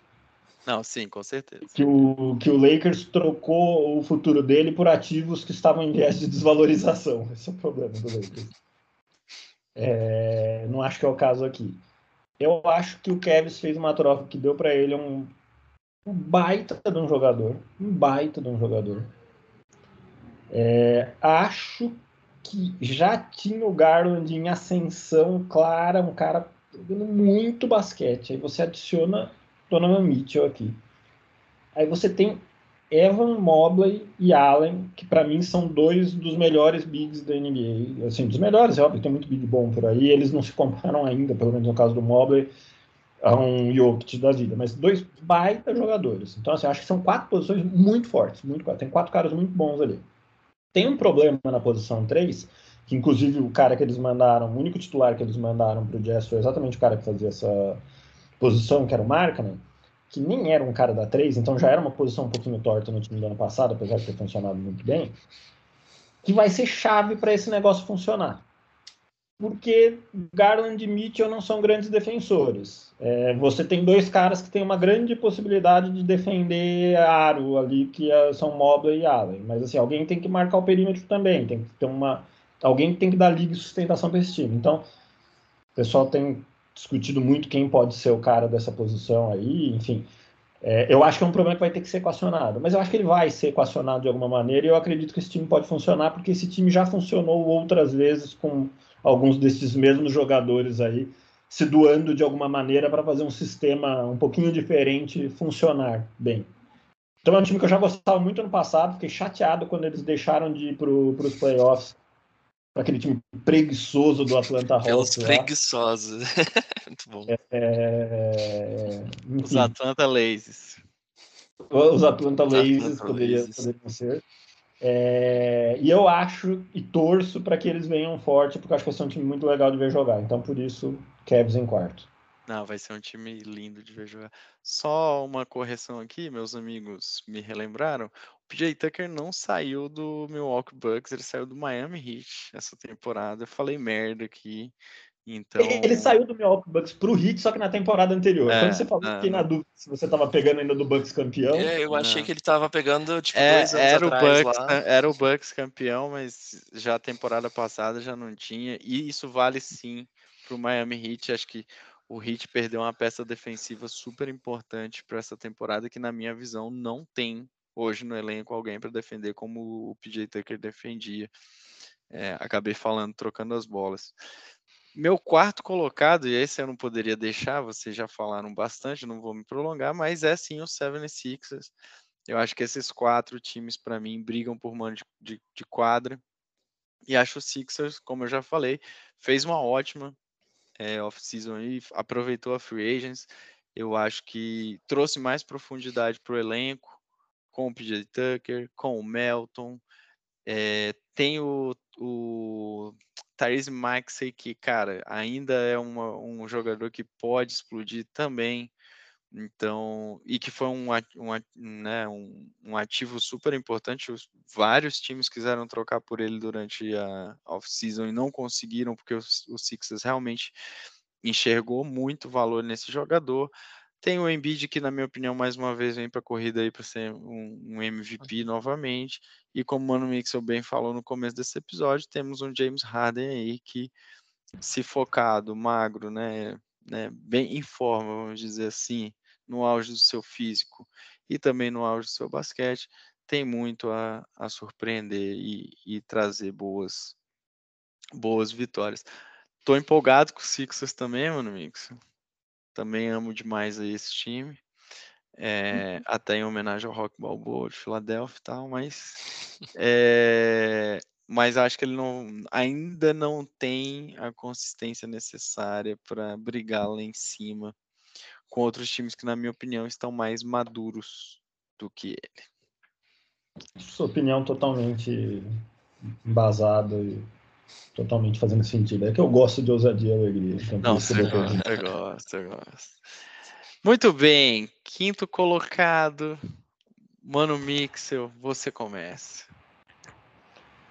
Não, sim, com certeza. Que o, que o Lakers trocou o futuro dele por ativos que estavam em viés de desvalorização. Esse é o problema do Lakers. É, não acho que é o caso aqui. Eu acho que o Kevs fez uma troca que deu para ele um, um baita de um jogador. Um baita de um jogador é, acho que já tinha o Garland em ascensão clara, um cara jogando muito basquete. Aí você adiciona Donovan Mitchell aqui. Aí você tem Evan Mobley e Allen, que para mim são dois dos melhores bigs da NBA. Assim, dos melhores, é óbvio, tem muito big bom por aí. Eles não se comparam ainda, pelo menos no caso do Mobley, a um Jokic da vida. Mas dois baita jogadores. Então, assim, acho que são quatro posições muito fortes. Muito, tem quatro caras muito bons ali. Tem um problema na posição 3, que inclusive o cara que eles mandaram, o único titular que eles mandaram para o Jazz foi exatamente o cara que fazia essa posição, que era o Markkanen, que nem era um cara da 3, então já era uma posição um pouquinho torta no time do ano passado, apesar de ter funcionado muito bem, que vai ser chave para esse negócio funcionar porque Garland e Mitchell não são grandes defensores. É, você tem dois caras que têm uma grande possibilidade de defender aro ali, que é, são Mobley e Allen. Mas assim, alguém tem que marcar o perímetro também, tem que ter uma. Alguém tem que dar liga e sustentação para esse time. Então, o pessoal tem discutido muito quem pode ser o cara dessa posição aí, enfim. É, eu acho que é um problema que vai ter que ser equacionado, mas eu acho que ele vai ser equacionado de alguma maneira e eu acredito que esse time pode funcionar, porque esse time já funcionou outras vezes com alguns desses mesmos jogadores aí se doando de alguma maneira para fazer um sistema um pouquinho diferente funcionar bem. Então é um time que eu já gostava muito no passado, fiquei chateado quando eles deixaram de ir para os playoffs para aquele time preguiçoso do Atlanta Hawks. Aquelas preguiçosos. muito bom. É, é, os Atlanta Laces. Os Atlanta Laces poderiam, poderiam ser. É, e eu acho e torço para que eles venham forte, porque eu acho que vai ser um time muito legal de ver jogar. Então, por isso, Cavs em quarto. Não, vai ser um time lindo de ver jogar. Só uma correção aqui, meus amigos me relembraram. O PJ Tucker não saiu do Milwaukee Bucks, ele saiu do Miami Heat essa temporada. Eu falei merda aqui. Então... Ele saiu do Milwaukee Bucks pro Heat, só que na temporada anterior. É, Quando você falou, é, fiquei na dúvida se você tava pegando ainda do Bucks campeão. É, eu achei que ele tava pegando, tipo, é, dois anos era atrás o Bucks, lá. Era o Bucks campeão, mas já a temporada passada já não tinha. E isso vale sim pro Miami Heat. Acho que o Heat perdeu uma peça defensiva super importante para essa temporada que, na minha visão, não tem hoje no elenco alguém para defender como o PJ Tucker defendia. É, acabei falando, trocando as bolas. Meu quarto colocado, e esse eu não poderia deixar, vocês já falaram bastante, não vou me prolongar, mas é sim o 76ers. Eu acho que esses quatro times, para mim, brigam por mano de, de, de quadra. E acho o Sixers, como eu já falei, fez uma ótima é, off-season aí, aproveitou a free agents. Eu acho que trouxe mais profundidade para o elenco, com o PJ Tucker, com o Melton. É, tem o, o Maxey, que, cara, ainda é uma, um jogador que pode explodir também. Então, e que foi um, um, né, um, um ativo super importante. Os, vários times quiseram trocar por ele durante a off-season e não conseguiram, porque o, o Sixers realmente enxergou muito valor nesse jogador. Tem o Embiid, que, na minha opinião, mais uma vez vem para a corrida aí para ser um, um, MVP novamente. E como o Mano Mixel bem falou no começo desse episódio, temos um James Harden aí que, se focado, magro, né, né, bem em forma, vamos dizer assim, no auge do seu físico e também no auge do seu basquete, tem muito a, a surpreender e, e trazer boas, boas vitórias. Tô empolgado com o Sixers também, mano, Mixel. Também amo demais aí esse time. É, até em homenagem ao Rock Balboa de Filadélfia e tal, mas é, mas acho que ele não ainda não tem a consistência necessária para brigar lá em cima com outros times que, na minha opinião, estão mais maduros do que ele. Sua opinião totalmente embasada e totalmente fazendo sentido. É que eu gosto de ousadia e alegria. Então Não, você gosta, eu gosto, eu gosto. Muito bem, quinto colocado, Mano Mixel, você começa.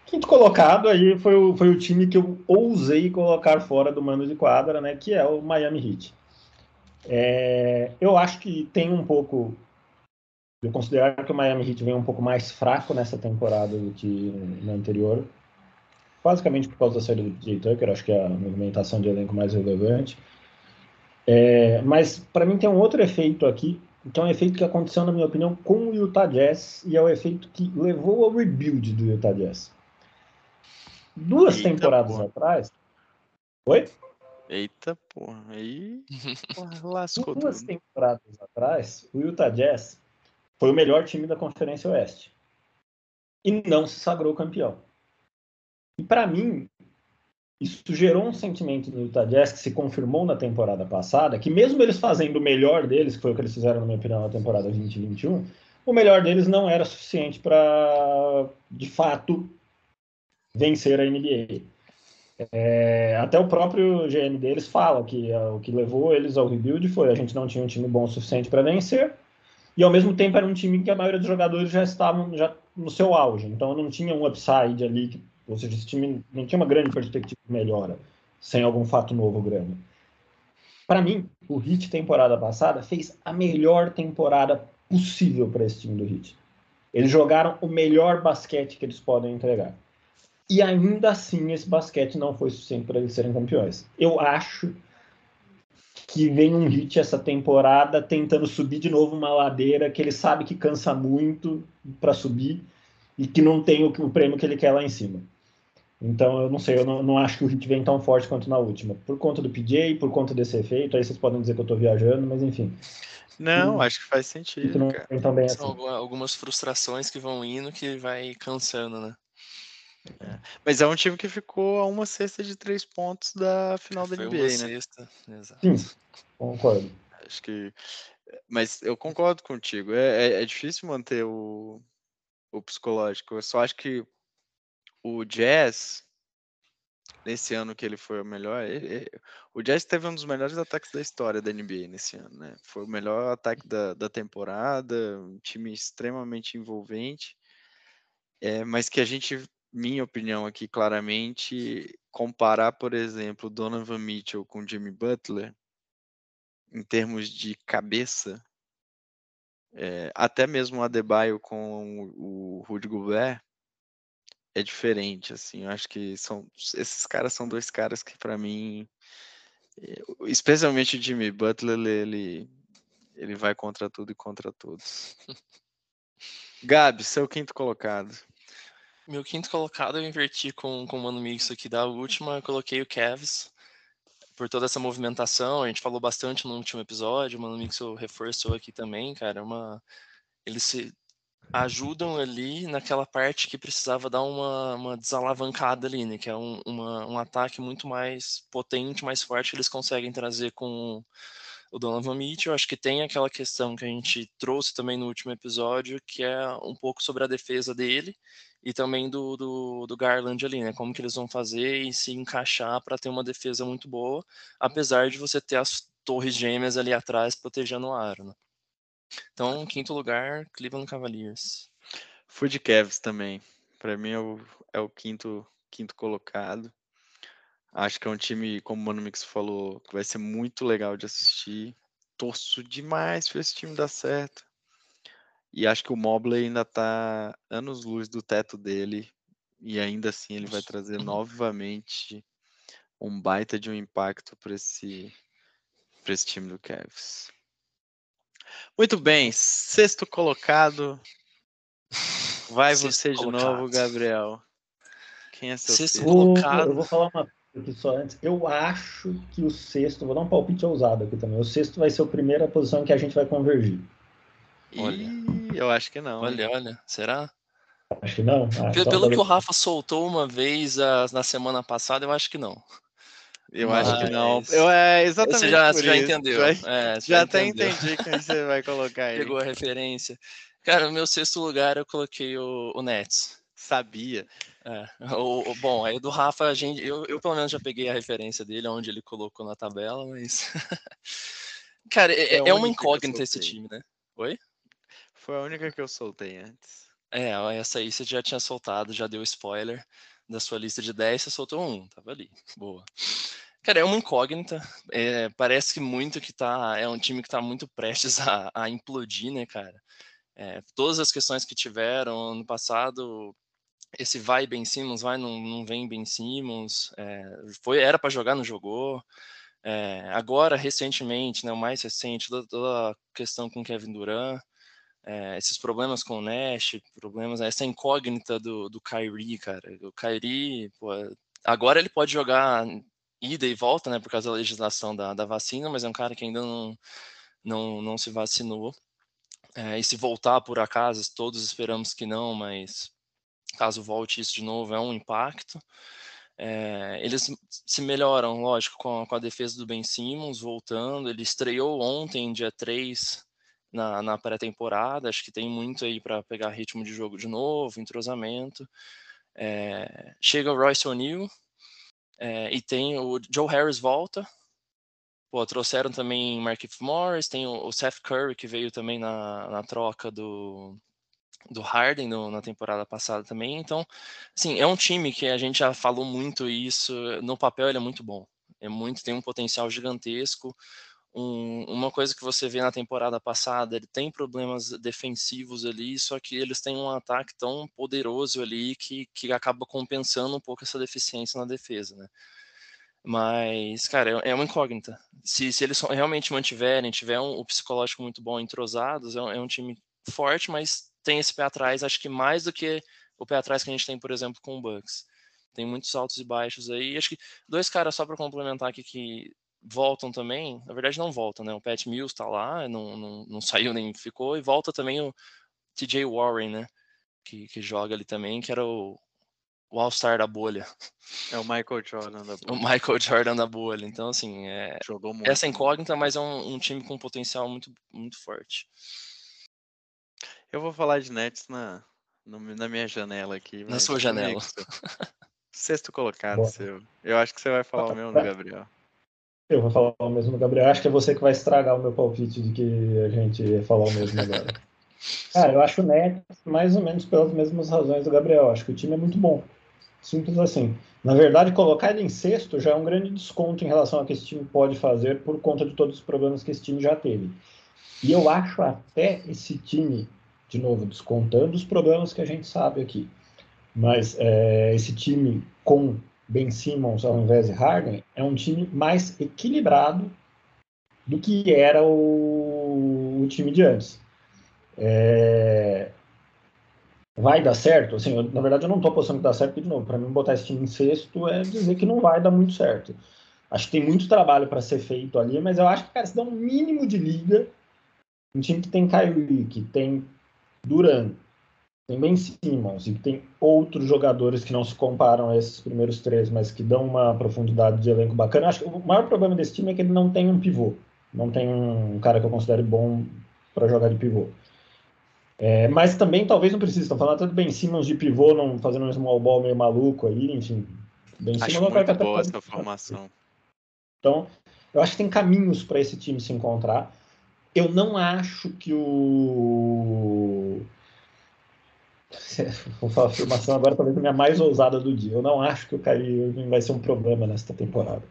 Quinto colocado aí foi o, foi o time que eu ousei colocar fora do mano de quadra, né? Que é o Miami Heat. É, eu acho que tem um pouco. Eu considero que o Miami Heat vem um pouco mais fraco nessa temporada do que na anterior basicamente por causa da saída do DJ Tucker, acho que é a movimentação de elenco mais relevante. É, mas para mim tem um outro efeito aqui, que é um efeito que aconteceu, na minha opinião, com o Utah Jazz, e é o efeito que levou ao rebuild do Utah Jazz. Duas Eita, temporadas porra. atrás. Oi? Eita porra, aí porra, lascou Duas tudo. temporadas atrás, o Utah Jazz foi o melhor time da Conferência Oeste. E não se sagrou campeão. E para mim, isso gerou um sentimento no Utah Jazz que se confirmou na temporada passada, que mesmo eles fazendo o melhor deles, que foi o que eles fizeram, na minha opinião, na temporada 2021, o melhor deles não era suficiente para, de fato, vencer a NBA. É, até o próprio GM deles fala que uh, o que levou eles ao rebuild foi a gente não tinha um time bom o suficiente para vencer, e ao mesmo tempo era um time que a maioria dos jogadores já estavam já no seu auge, então não tinha um upside ali que ou seja, esse time não tinha uma grande perspectiva de melhora sem algum fato novo grande. Para mim, o Heat temporada passada fez a melhor temporada possível para esse time do Heat. Eles jogaram o melhor basquete que eles podem entregar. E ainda assim, esse basquete não foi suficiente para eles serem campeões. Eu acho que vem um Heat essa temporada tentando subir de novo uma ladeira que ele sabe que cansa muito para subir e que não tem o prêmio que ele quer lá em cima. Então, eu não sei, eu não, não, acho que o hit vem tão forte quanto na última. Por conta do PJ, por conta desse efeito, aí vocês podem dizer que eu estou viajando, mas enfim. Não, acho que faz sentido. Não cara. São assim. algumas frustrações que vão indo que vai cansando, né? É. Mas é um time que ficou a uma cesta de três pontos da final da Foi NBA, uma né? Cesta. Exato. Sim, concordo. Acho que. Mas eu concordo contigo. É, é, é difícil manter o, o psicológico. Eu só acho que o Jazz, nesse ano que ele foi o melhor, ele, ele, o Jazz teve um dos melhores ataques da história da NBA nesse ano, né? Foi o melhor ataque da, da temporada, um time extremamente envolvente, é, mas que a gente, minha opinião aqui, claramente, comparar, por exemplo, Donovan Mitchell com Jimmy Butler, em termos de cabeça, é, até mesmo o Adebayo com o, Rudy Gobert, é diferente, assim, eu acho que são, esses caras são dois caras que para mim, eh, especialmente o Jimmy Butler, ele, ele vai contra tudo e contra todos. Gabi, seu quinto colocado. Meu quinto colocado eu inverti com, com o Mano Mix aqui da última, eu coloquei o Cavs por toda essa movimentação, a gente falou bastante no último episódio, o Mano Mix reforçou aqui também, cara, uma eles se ajudam ali naquela parte que precisava dar uma, uma desalavancada ali, né? Que é um, uma, um ataque muito mais potente, mais forte que eles conseguem trazer com o Donovan Mitchell. Acho que tem aquela questão que a gente trouxe também no último episódio, que é um pouco sobre a defesa dele e também do, do, do Garland ali, né? Como que eles vão fazer e se encaixar para ter uma defesa muito boa, apesar de você ter as torres gêmeas ali atrás protegendo o aro, né? Então, quinto lugar, Cleveland Cavaliers. Fui de Cavs também. Para mim é o, é o quinto, quinto colocado. Acho que é um time, como o Mano Mix falou, que vai ser muito legal de assistir. Torço demais para esse time dar certo. E acho que o Mobley ainda está anos-luz do teto dele. E ainda assim ele vai trazer novamente um baita de um impacto para esse, esse time do Cavs. Muito bem, sexto colocado. Vai sexto você colocado. de novo, Gabriel. Quem é seu sexto, sexto? colocado? Eu vou falar uma coisa aqui só antes. Eu acho que o sexto, vou dar um palpite ousado aqui também. O sexto vai ser a primeira posição que a gente vai convergir. Olha. eu acho que não. Olha, olha, será? Acho que não. Ah, pelo, então pelo que o Rafa soltou uma vez uh, na semana passada, eu acho que não. Eu Mas... acho que não. Eu, é exatamente. Você já, você já entendeu. É, já, até entendi quem você vai colocar aí. Pegou a referência. Cara, no meu sexto lugar eu coloquei o, o Nets. Sabia. É, o, o, bom, aí do Rafa, a gente, eu, eu pelo menos já peguei a referência dele, onde ele colocou na tabela, mas. Cara, é, é, é uma incógnita esse time, né? Oi? Foi a única que eu soltei antes. É, essa aí você já tinha soltado, já deu spoiler da sua lista de 10, você soltou um, tava ali. Boa. Cara, é uma incógnita. É, parece que muito que tá. É um time que tá muito prestes a, a implodir, né, cara? É, todas as questões que tiveram no passado, esse vai Ben Simmons, vai, não, não vem Ben Simmons, é, foi, era para jogar, não jogou. É, agora, recentemente, né, o mais recente, toda, toda a questão com Kevin Durant, é, esses problemas com o Nash, problemas, essa incógnita do, do Kyrie, cara. O Kyrie, pô, agora ele pode jogar ida e volta, né, por causa da legislação da, da vacina, mas é um cara que ainda não, não, não se vacinou. É, e se voltar por acaso, todos esperamos que não, mas caso volte isso de novo, é um impacto. É, eles se melhoram, lógico, com a, com a, defesa do Ben Simmons voltando. Ele estreou ontem, dia 3, na, na pré-temporada. Acho que tem muito aí para pegar ritmo de jogo de novo, entrosamento. É, chega o Royce O'Neal é, e tem o Joe Harris volta. Pô, trouxeram também Markif Morris, tem o, o, Seth Curry que veio também na, na troca do, do Harden no, na temporada passada também. Então, assim, é um time que a gente já falou muito isso. No papel ele é muito bom. É muito, tem um potencial gigantesco. Um, uma coisa que você vê na temporada passada, ele tem problemas defensivos ali, só que eles têm um ataque tão poderoso ali que, que acaba compensando um pouco essa deficiência na defesa, né? Mas, cara, é, é uma incógnita. Se, se eles realmente mantiverem, tiver um, um psicológico muito bom, entrosados, é um, é um time forte, mas tem esse pé atrás, acho que mais do que o pé atrás que a gente tem, por exemplo, com o Bucks. Tem muitos altos e baixos aí. Acho que dois caras só para complementar aqui que voltam também, na verdade não voltam, né? O Pat Mills está lá, não, não, não saiu nem ficou, e volta também o TJ Warren, né? Que, que joga ali também, que era o, o All-Star da bolha. É o Michael Jordan da bolha. O Michaal Jordan da bolha. Então, assim, é, Jogou muito, essa incógnita, mas é um, um, time com potencial muito, muito forte. Eu vou falar de Nets na, na minha janela aqui. Na sua janela. Sexto colocado seu. Eu acho que você vai falar o meu no Gabriel. Eu vou falar o mesmo do Gabriel. Acho que é você que vai estragar o meu palpite de que a gente ia falar o mesmo agora. Cara, eu acho o Nets mais ou menos pelas mesmas razões do Gabriel. Acho que o time é muito bom. Simples assim. Na verdade, colocar ele em sexto já é um grande desconto em relação ao que esse time pode fazer por conta de todos os problemas que esse time já teve. E eu acho até esse time, de novo, descontando os problemas que a gente sabe aqui, mas é, esse time com Ben Simmons ao invés de Harden é um time mais equilibrado do que era o, o time de antes. É, vai dar certo? Assim, eu, na verdade, eu não estou apostando que dá certo, de novo, para mim, botar esse time em sexto é dizer que não vai dar muito certo. Acho que tem muito trabalho para ser feito ali, mas eu acho que, cara, se dá um mínimo de liga, um time que tem Kyrie, que tem Duran, tem Ben Simmons e tem outros jogadores que não se comparam a esses primeiros três, mas que dão uma profundidade de elenco bacana. Acho que o maior problema desse time é que ele não tem um pivô. Não tem um cara que eu considere bom para jogar de pivô. É, mas também talvez não precise. Estão falando até do Ben Simmons de pivô, não, fazendo um small ball meio maluco aí, enfim. Ben Acho Simmons muito boa essa formação. Então, eu acho que tem caminhos para esse time se encontrar. Eu não acho que o. Vou falar a afirmação agora, talvez a minha mais ousada do dia. Eu não acho que o Kyrie vai ser um problema nesta temporada.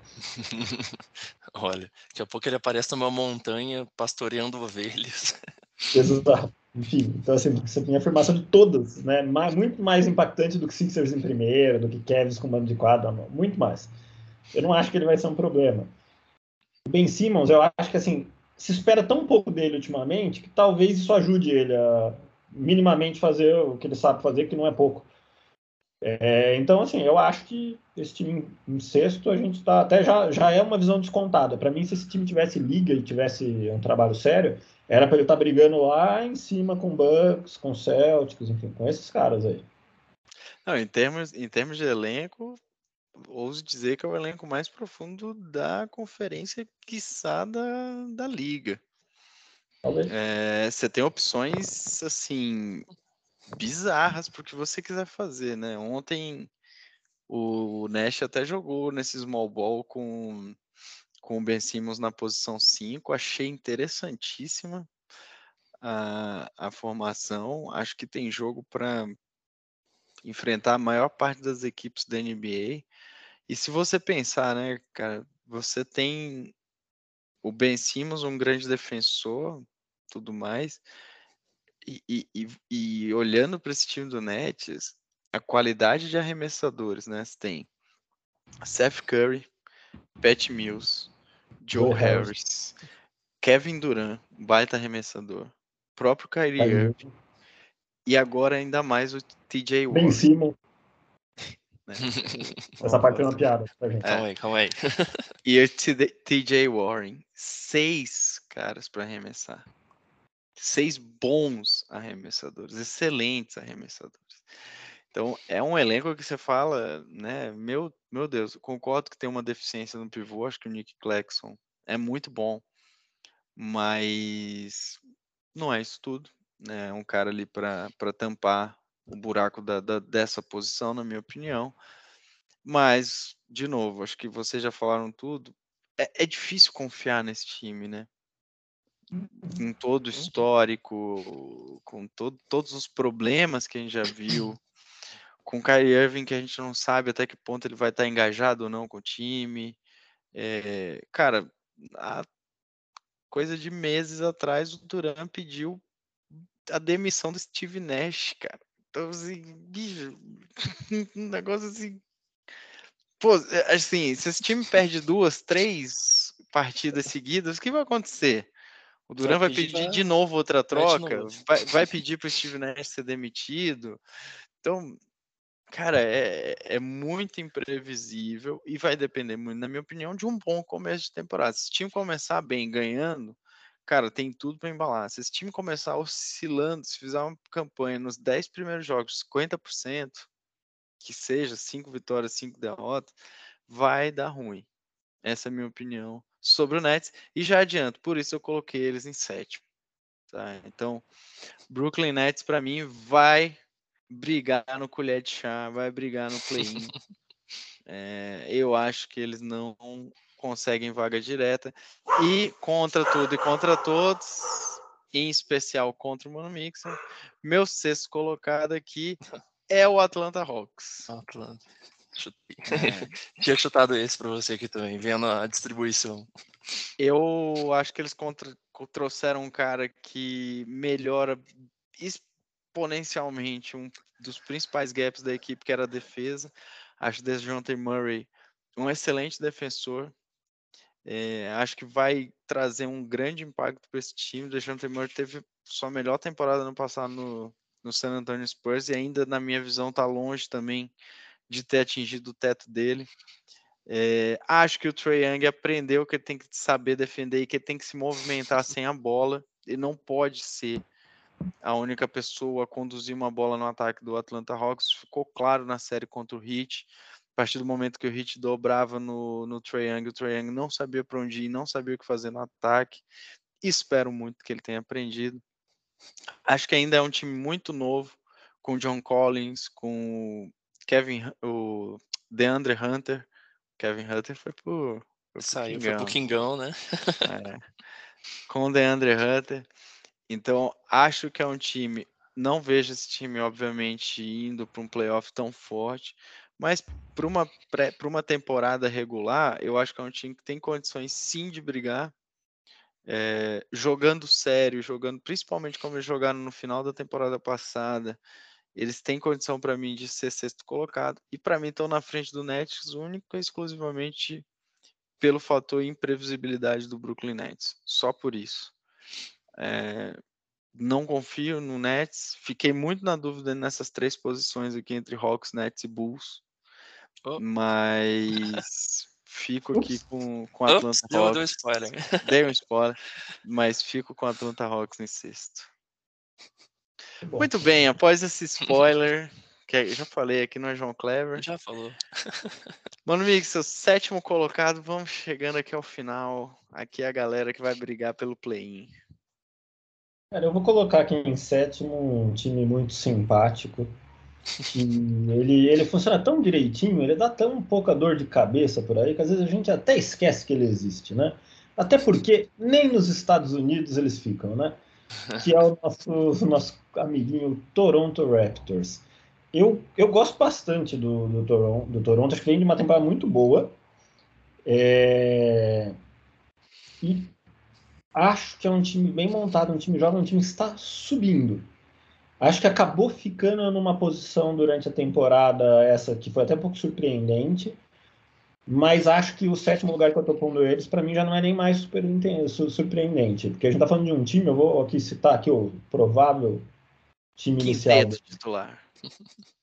Olha, daqui a pouco ele aparece numa montanha pastoreando ovelhas. Exato. Enfim, então assim, essa é a minha afirmação de todas, né? Muito mais impactante do que Sixers em primeiro, do que Cavs com bando de quadra, muito mais. Eu não acho que ele vai ser um problema. Ben Simmons, eu acho que assim, se espera tão pouco dele ultimamente que talvez isso ajude ele a minimamente fazer o que ele sabe fazer, que não é pouco. É, então, assim, eu acho que esse time em sexto, a gente está até já, já é uma visão descontada. Para mim, se esse time tivesse liga e tivesse um trabalho sério, era para ele estar tá brigando lá em cima com Bucks, com Celtics, enfim, com esses caras aí. Não, em termos, em termos de elenco, ouso dizer que é o elenco mais profundo da conferência, quiçá da, da liga. É, você tem opções, assim, bizarras para o que você quiser fazer, né? Ontem o Nash até jogou nesse small ball com com o Ben Simmons na posição 5. Achei interessantíssima a, a formação. Acho que tem jogo para enfrentar a maior parte das equipes da NBA. E se você pensar, né, cara, você tem o Ben Simmons, um grande defensor, tudo mais. E, e, e, e olhando para esse time do Nets, a qualidade de arremessadores, né? Você tem Seth Curry, Pat Mills, Joe Harris. Harris, Kevin Durant, baita arremessador, próprio Kyrie Irving, e agora ainda mais o TJ Warren. Ben Simon. Né? Essa parte é uma piada pra gente. Calma aí, calma aí. e o TJ Warren, seis caras para arremessar. Seis bons arremessadores, excelentes arremessadores. Então, é um elenco que você fala, né? Meu, meu Deus, concordo que tem uma deficiência no pivô, acho que o Nick Claxon é muito bom, mas não é isso tudo, né? É um cara ali para tampar o buraco da, da, dessa posição, na minha opinião. Mas, de novo, acho que vocês já falaram tudo. É, é difícil confiar nesse time, né? Com todo o histórico, com todo, todos os problemas que a gente já viu com o Kyrie Irving, que a gente não sabe até que ponto ele vai estar engajado ou não com o time. É, cara, há coisa de meses atrás, o Duran pediu a demissão do Steve Nash, cara. Então, assim, bicho, um negócio assim. Pô, é, assim, se esse time perde duas, três partidas seguidas, o que vai acontecer? O Duran vai pedir de novo outra troca, vai, vai pedir para o Steve Nash ser demitido. Então, Cara, é, é muito imprevisível e vai depender muito, na minha opinião, de um bom começo de temporada. Se o time começar bem ganhando, cara, tem tudo para embalar. Se esse time começar oscilando, se fizer uma campanha nos 10 primeiros jogos, 50%, que seja 5 vitórias, 5 derrotas, vai dar ruim. Essa é a minha opinião sobre o Nets. E já adianto, por isso eu coloquei eles em sétimo. Tá? Então, Brooklyn Nets, para mim, vai brigar no colher de chá, vai brigar no play-in. é, eu acho que eles não conseguem vaga direta. E contra tudo e contra todos, em especial contra o Mano Mixer, meu sexto colocado aqui é o Atlanta Hawks. Atlanta. É. Tinha chutado esse para você aqui também, vendo a distribuição. Eu acho que eles contra, trouxeram um cara que melhora exponencialmente um dos principais gaps da equipe, que era a defesa. Acho o DeJounte Murray um excelente defensor. É, acho que vai trazer um grande impacto para esse time. DeJounte Murray teve sua melhor temporada no passado no, no San Antonio Spurs e ainda, na minha visão, está longe também de ter atingido o teto dele. É, acho que o Trey Young aprendeu que ele tem que saber defender e que ele tem que se movimentar sem a bola. Ele não pode ser a única pessoa a conduzir uma bola no ataque do Atlanta Hawks. Ficou claro na série contra o Heat. A partir do momento que o Heat dobrava no, no Trae Young, o Trae Young não sabia para onde ir, não sabia o que fazer no ataque. Espero muito que ele tenha aprendido. Acho que ainda é um time muito novo, com John Collins, com Kevin, o DeAndre Hunter. Kevin Hunter foi pro, foi Saiu, Kingão. foi pro Kingão, né? é. Com o DeAndre Hunter. Então, acho que é um time. Não vejo esse time, obviamente, indo para um playoff tão forte, mas para uma, uma temporada regular, eu acho que é um time que tem condições sim de brigar. É, jogando sério, jogando principalmente como eles jogaram no final da temporada passada, eles têm condição para mim de ser sexto colocado e para mim estão na frente do Nets único e exclusivamente pelo fator imprevisibilidade do Brooklyn Nets, só por isso. É, não confio no Nets, fiquei muito na dúvida nessas três posições aqui entre Hawks, Nets e Bulls. Oh. Mas fico aqui com, com Atlanta Ups, Hawks. Deu, um spoiler. Dei um spoiler, mas fico com Atlanta Hawks em sexto. Bom. Muito bem, após esse spoiler, que eu já falei aqui, não é João Clever. Já falou. Mano Mix, seu sétimo colocado, vamos chegando aqui ao final. Aqui é a galera que vai brigar pelo play-in. Cara, eu vou colocar aqui em sétimo um time muito simpático, ele, ele funciona tão direitinho, ele dá tão pouca dor de cabeça por aí, que às vezes a gente até esquece que ele existe, né? Até porque nem nos Estados Unidos eles ficam, né? Que é o nosso, nosso amiguinho Toronto Raptors. Eu, eu gosto bastante do, do, Toronto, do Toronto, acho que vem de uma temporada muito boa. É... E acho que é um time bem montado, um time jovem, um time que está subindo. Acho que acabou ficando numa posição durante a temporada, essa que foi até um pouco surpreendente, mas acho que o sétimo lugar que eu estou pondo eles, para mim, já não é nem mais super surpreendente, porque a gente está falando de um time, eu vou aqui citar aqui o provável time inicial. titular.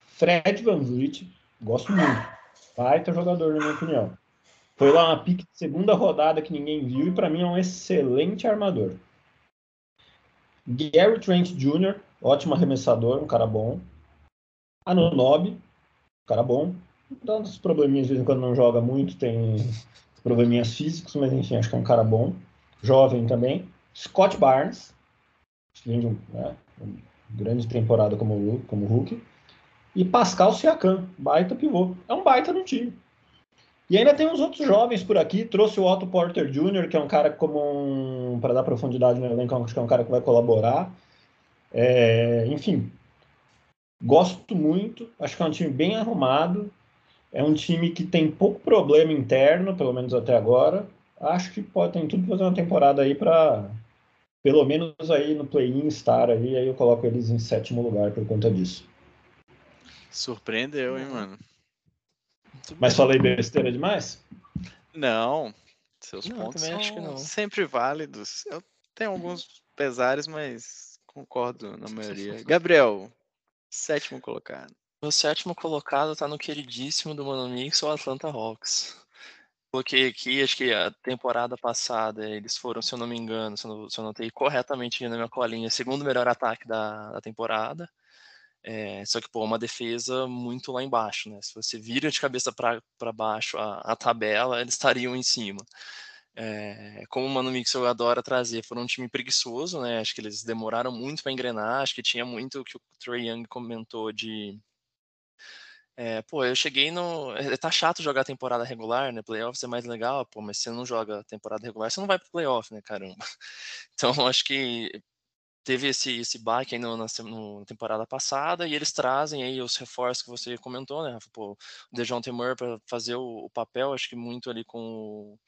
Fred Van Vliet, gosto muito, baita jogador, na minha opinião. Foi lá uma pique de segunda rodada que ninguém viu e para mim é um excelente armador. Gary Trent Jr., ótimo arremessador, um cara bom. Anunobi, um cara bom. Dá uns probleminhas de vez em quando não joga muito, tem probleminhas físicos, mas enfim, acho que é um cara bom. Jovem também. Scott Barnes, vem de um, né, uma grande temporada como, como Hulk. E Pascal Siakam, baita pivô. É um baita no time. E ainda tem uns outros jovens por aqui. Trouxe o Otto Porter Jr., que é um cara como um, para dar profundidade no elenco, acho que é um cara que vai colaborar. É, enfim, gosto muito. Acho que é um time bem arrumado. É um time que tem pouco problema interno, pelo menos até agora. Acho que pode ter tudo para fazer uma temporada aí para pelo menos aí no play-in estar aí, aí eu coloco eles em sétimo lugar por conta disso. Surpreendeu, hein, mano? Mas falei besteira demais? Não. Seus não, pontos são sempre válidos. Eu tenho alguns pesares, mas concordo na maioria. Gabriel, sétimo colocado. O sétimo colocado tá no queridíssimo do Mano Mix, o Atlanta Hawks. Coloquei aqui, acho que a temporada passada eles foram, se eu não me engano, se eu, não, eu corretamente na minha colinha, segundo melhor ataque da, da temporada. É, só que, pô, uma defesa muito lá embaixo, né? Se você vira de cabeça para baixo a, a, tabela, eles estariam em cima. É, como o Mano Mixel adora trazer, foram um time preguiçoso, né? Acho que eles demoraram muito para engrenar, acho que tinha muito o que o Trey Young comentou de é, pô, eu cheguei no. Tá chato jogar temporada regular, né? Playoffs é mais legal, pô, mas você não joga temporada regular, você não vai pro playoff, né, caramba? Então, acho que teve esse, esse baque aí no, na, no, temporada passada e eles trazem aí os reforços que você comentou, né? Pô, o Dejon Temor para fazer o, o, papel, acho que muito ali com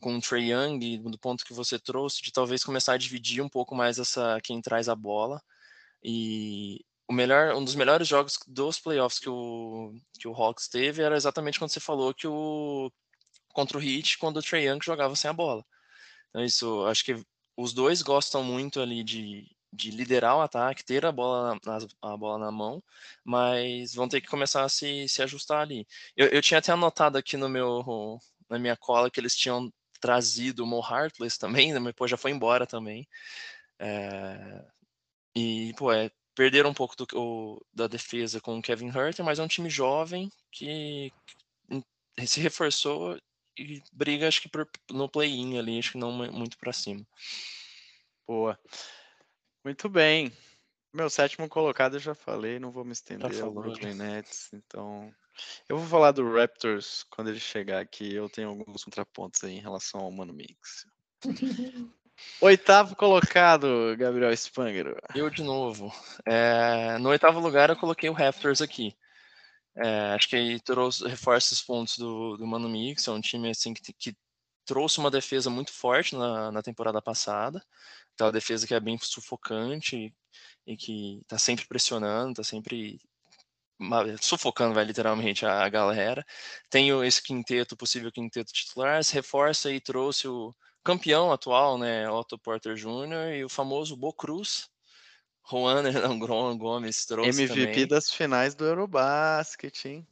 com o Trey Young, do ponto que você trouxe, de talvez começar a dividir um pouco mais essa quem traz a bola. E o melhor, um dos melhores jogos dos playoffs que o, que o Hawks teve era exatamente quando você falou que o contra o Heat, quando o Trey Young jogava sem a bola. Então isso, acho que os dois gostam muito ali de, de liderar o ataque, ter a bola, na, a bola na mão, mas vão ter que começar a se, se ajustar ali. Eu, eu tinha até anotado aqui no meu, na minha cola que eles tinham trazido o Mo Harkless também, né, mas depois já foi embora também. É, e, pô, é, perderam um pouco do, o, da defesa com o Kevin Herter, mas é um time jovem que se reforçou e briga, acho que por, no play-in ali, acho que não muito para cima. Boa. Muito bem. Meu sétimo colocado eu já falei, não vou me estender ao Brooklyn Nets, então eu vou falar do Raptors quando ele chegar aqui. Eu tenho alguns contrapontos aí em relação ao Mano Mix. Oitavo colocado, Gabriel Spangro. Eu de novo. É, no oitavo lugar eu coloquei o Raptors aqui. É, acho que aí trouxe, reforça os pontos do, do Mano Mix, é um time assim que, que trouxe uma defesa muito forte na, na temporada passada, aquela defesa que é bem sufocante e, e que está sempre pressionando, está sempre sufocando, vai literalmente a, a, galera. Tem esse quinteto, possível quinteto titular, se reforça e trouxe o campeão atual, né, Otto Porter Jr. e o famoso Bo Cruz, Juan Hernan Gomes trouxe MVP também. das finais do Eurobasket, hein?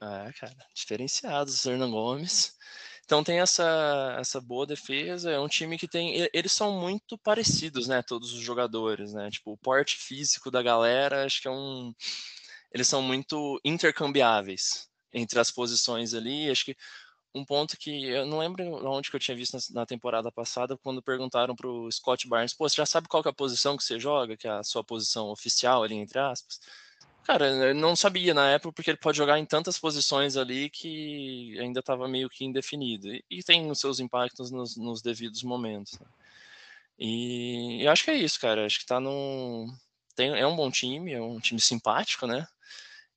Ah, cara, diferenciados, Hernan Gomes. Então tem essa, essa boa defesa, é um time que tem, eles são muito parecidos, né, todos os jogadores, né, tipo, o porte físico da galera, acho que é um, eles são muito intercambiáveis entre as posições ali, acho que um ponto que eu não lembro onde que eu tinha visto na, temporada passada, quando perguntaram para o Scott Barnes, pô, você já sabe qual é a posição que você joga, que é a sua posição oficial ali, entre aspas? Cara, eu não sabia na época, porque ele pode jogar em tantas posições ali que ainda estava meio que indefinido. E, e, tem os seus impactos nos, nos devidos momentos. Né? E eu acho que é isso, cara. Acho que tá num. Tem, é um bom time, é um time simpático, né?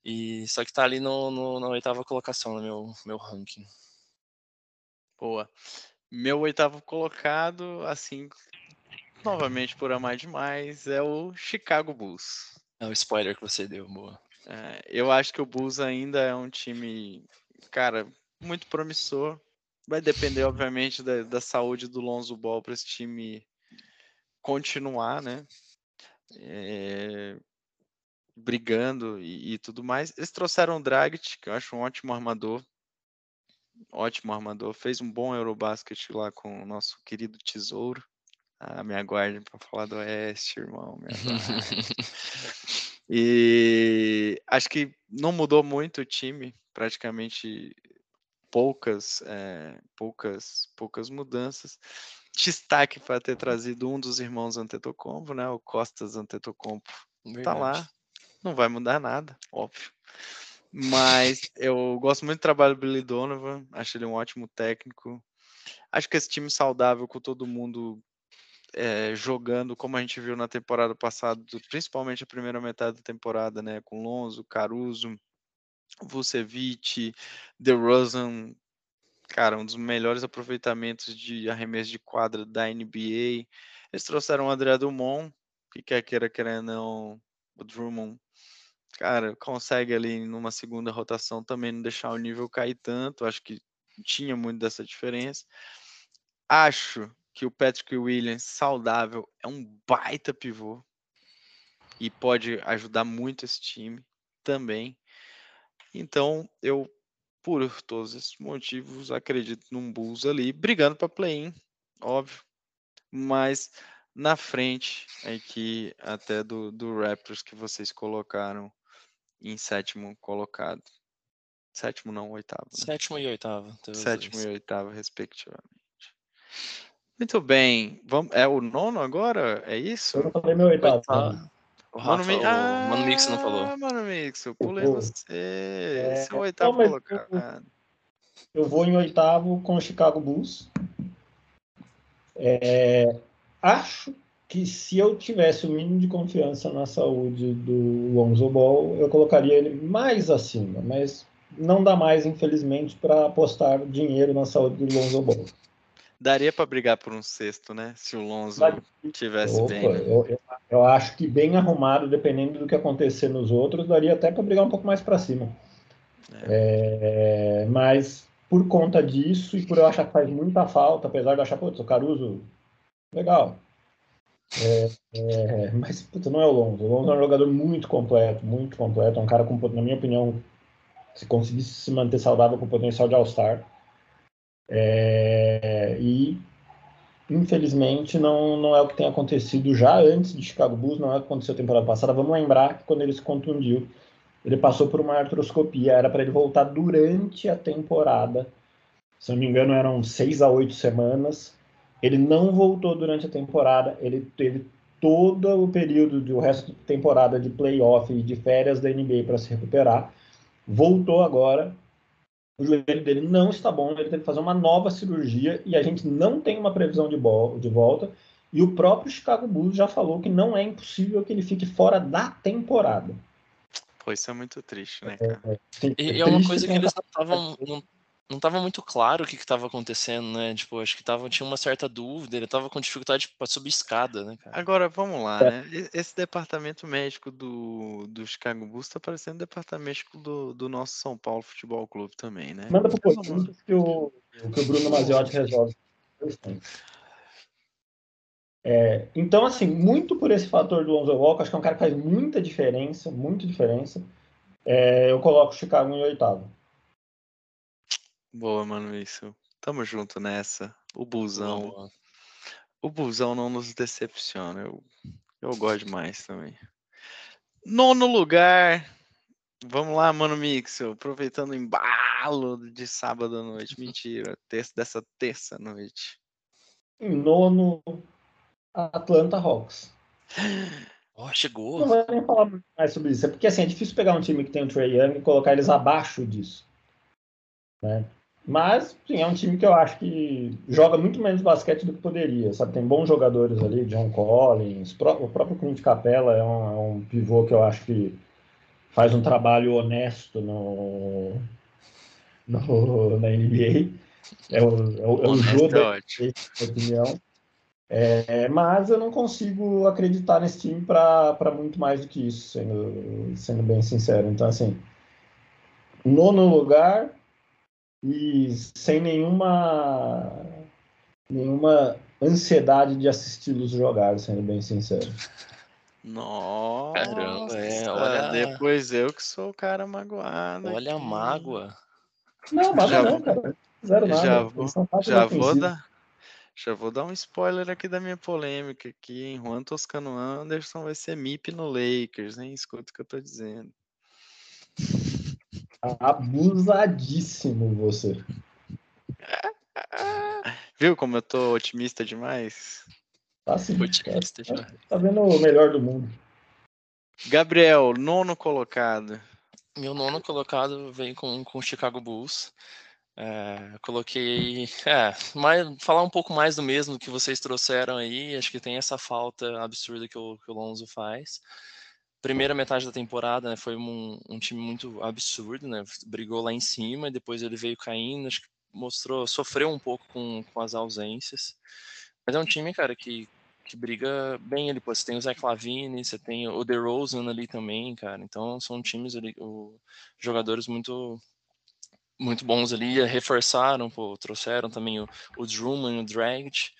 E só que tá ali no, no, na oitava colocação no meu, meu ranking. Boa. Meu oitavo colocado, assim, novamente por amar demais, é o Chicago Bulls. É o spoiler que você deu, boa. É, eu acho que o Bulls ainda é um time, cara, muito promissor. Vai depender, obviamente, da, da saúde do Lonzo Ball para esse time continuar, né? É, brigando e, e, tudo mais. Eles trouxeram o Dragic, que eu acho um ótimo armador ótimo armador, fez um bom Eurobasket lá com o nosso querido Tesouro. Ah, me aguarde para falar do Oeste, irmão. e acho que não mudou muito o time, praticamente poucas, é, poucas, poucas mudanças. Destaque para ter trazido um dos irmãos Antetokounmpo, né? O Costas Antetokounmpo. Verdade. Tá lá, não vai mudar nada, óbvio. Mas eu gosto muito do trabalho do Billy Donovan, acho ele um ótimo técnico. Acho que esse time saudável com todo mundo é, jogando, como a gente viu na temporada passada, principalmente a primeira metade da temporada, né? Com Lonzo, Caruso, Vucevic, DeRozan, cara, um dos melhores aproveitamentos de arremesso de quadra da NBA. Eles trouxeram o André Drummond, que quer queira, queira não, o Drummond cara, consegue ali numa segunda rotação também não deixar o nível cair tanto. Acho que tinha muito dessa diferença. Acho que o Patrick Williams saudável é um baita pivô e pode ajudar muito esse time também. Então, eu por todos esses motivos acredito num Bulls ali brigando para play-in, óbvio, mas na frente aqui até do, do Raptors que vocês colocaram em sétimo colocado. Sétimo não, oitavo. Né? Sétimo e oitavo. Sétimo e oitavo, respectivamente. Muito bem. Vamos, é o nono agora? É isso? Eu não falei meu oitavo. oitavo. O Rafa, Mano, Mi... ah, Mano Mix não falou. Ah, Mano Mix, eu pulei você. É... Esse é o oitavo não, colocado. Eu, eu vou em oitavo com o Chicago Bulls. É... Acho que se eu tivesse o mínimo de confiança na saúde do Lonzo Ball, eu colocaria ele mais acima, mas não dá mais, infelizmente, para apostar dinheiro na saúde do Lonzo Ball. Daria para brigar por um sexto, né? Se o Lonzo tivesse Opa, bem. Né? Eu, eu, eu, acho que bem arrumado, dependendo do que acontecer nos outros, daria até para brigar um pouco mais para cima. É. É, mas por conta disso e por eu achar que faz muita falta, apesar de achar, putz, o Caruso, legal. É, é, mas putz, não é o Lonzo. O Lonzo é um jogador muito completo, muito completo. É um cara com, na minha opinião, se conseguisse se manter saudável com potencial de All-Star. É, e infelizmente não, não é o que tem acontecido já antes de Chicago Bulls, não é o que aconteceu temporada passada. Vamos lembrar que quando ele se contundiu, ele passou por uma artroscopia, era para ele voltar durante a temporada. Se não me engano, eram seis a oito semanas. Ele não voltou durante a temporada, ele teve todo o período do resto da temporada de playoff e de férias da NBA para se recuperar. Voltou agora, o joelho dele não está bom, ele teve que fazer uma nova cirurgia e a gente não tem uma previsão de, de volta. E o próprio Chicago Bulls já falou que não é impossível que ele fique fora da temporada. Pô, isso é muito triste, né, cara? É, é, e é uma coisa que eles estavam. Não, não tava muito claro o que estava acontecendo, né? Tipo, acho que tava, tinha uma certa dúvida, ele tava com dificuldade para subir escada, né, cara? Agora, vamos lá, é. né? Esse departamento médico do, do Chicago Bulls tá parecendo o departamento do, do nosso São Paulo Futebol Clube também, né? Manda pro Coutinho que o, que o Bruno Maziotti resolve. É, então, assim, muito por esse fator do Lonzo Walker, acho que é um cara que faz muita diferença, muita diferença. É, eu coloco o Chicago em oitavo. Boa, mano, isso. Tamo junto nessa. O busão. O busão não nos decepciona. Eu, eu gosto demais também. Nono lugar. Vamos lá, mano Mixel. Aproveitando o embalo de sábado à noite. Mentira. Terça, dessa terça noite. Em nono, Atlanta Hawks. Oh, chegou. Não vou nem falar mais sobre isso. É porque assim, é difícil pegar um time que tem o Trey Young e colocar eles abaixo disso. Né? Mas, sim, é um time que eu acho que joga muito menos basquete do que poderia, sabe? Tem bons jogadores ali, John Collins, o próprio Clint Capella é um, é um pivô que eu acho que faz um trabalho honesto no, no na NBA. É o, é o, é o jogo, é na opinião. É, mas eu não consigo acreditar nesse time para muito mais do que isso, sendo, sendo bem sincero. Então, assim, nono lugar e sem nenhuma nenhuma ansiedade de assisti-los jogar, sendo bem sincero. Nossa, Caramba, é, olha... depois eu que sou o cara magoado. Olha aqui. a mágoa. Não, mágoa não, cara. Zero nada. Já vou, já vou dar já vou dar um spoiler aqui da minha polêmica aqui, hein? Juan Toscano Anderson vai ser MIP no Lakers, hein? Escuta o que eu tô dizendo. Abusadíssimo você. Viu como eu tô otimista demais? Tá sim. Otimista tá, demais. Tá vendo o melhor do mundo. Gabriel, nono colocado. Meu nono colocado vem com o Chicago Bulls. É, coloquei. É, mais, falar um pouco mais do mesmo que vocês trouxeram aí. Acho que tem essa falta absurda que o, que o Lonzo faz. Primeira metade da temporada né, foi um, um, time muito absurdo, né? Brigou lá em cima, depois ele veio caindo, acho que mostrou, sofreu um pouco com, com as ausências. Mas é um time, cara, que, que briga bem ali. Pô, você tem o Zé Clavini, você tem o DeRozan ali também, cara. Então são times ali, o, jogadores muito muito bons ali, reforçaram, pô, trouxeram também o, o Drummond, o Dragic.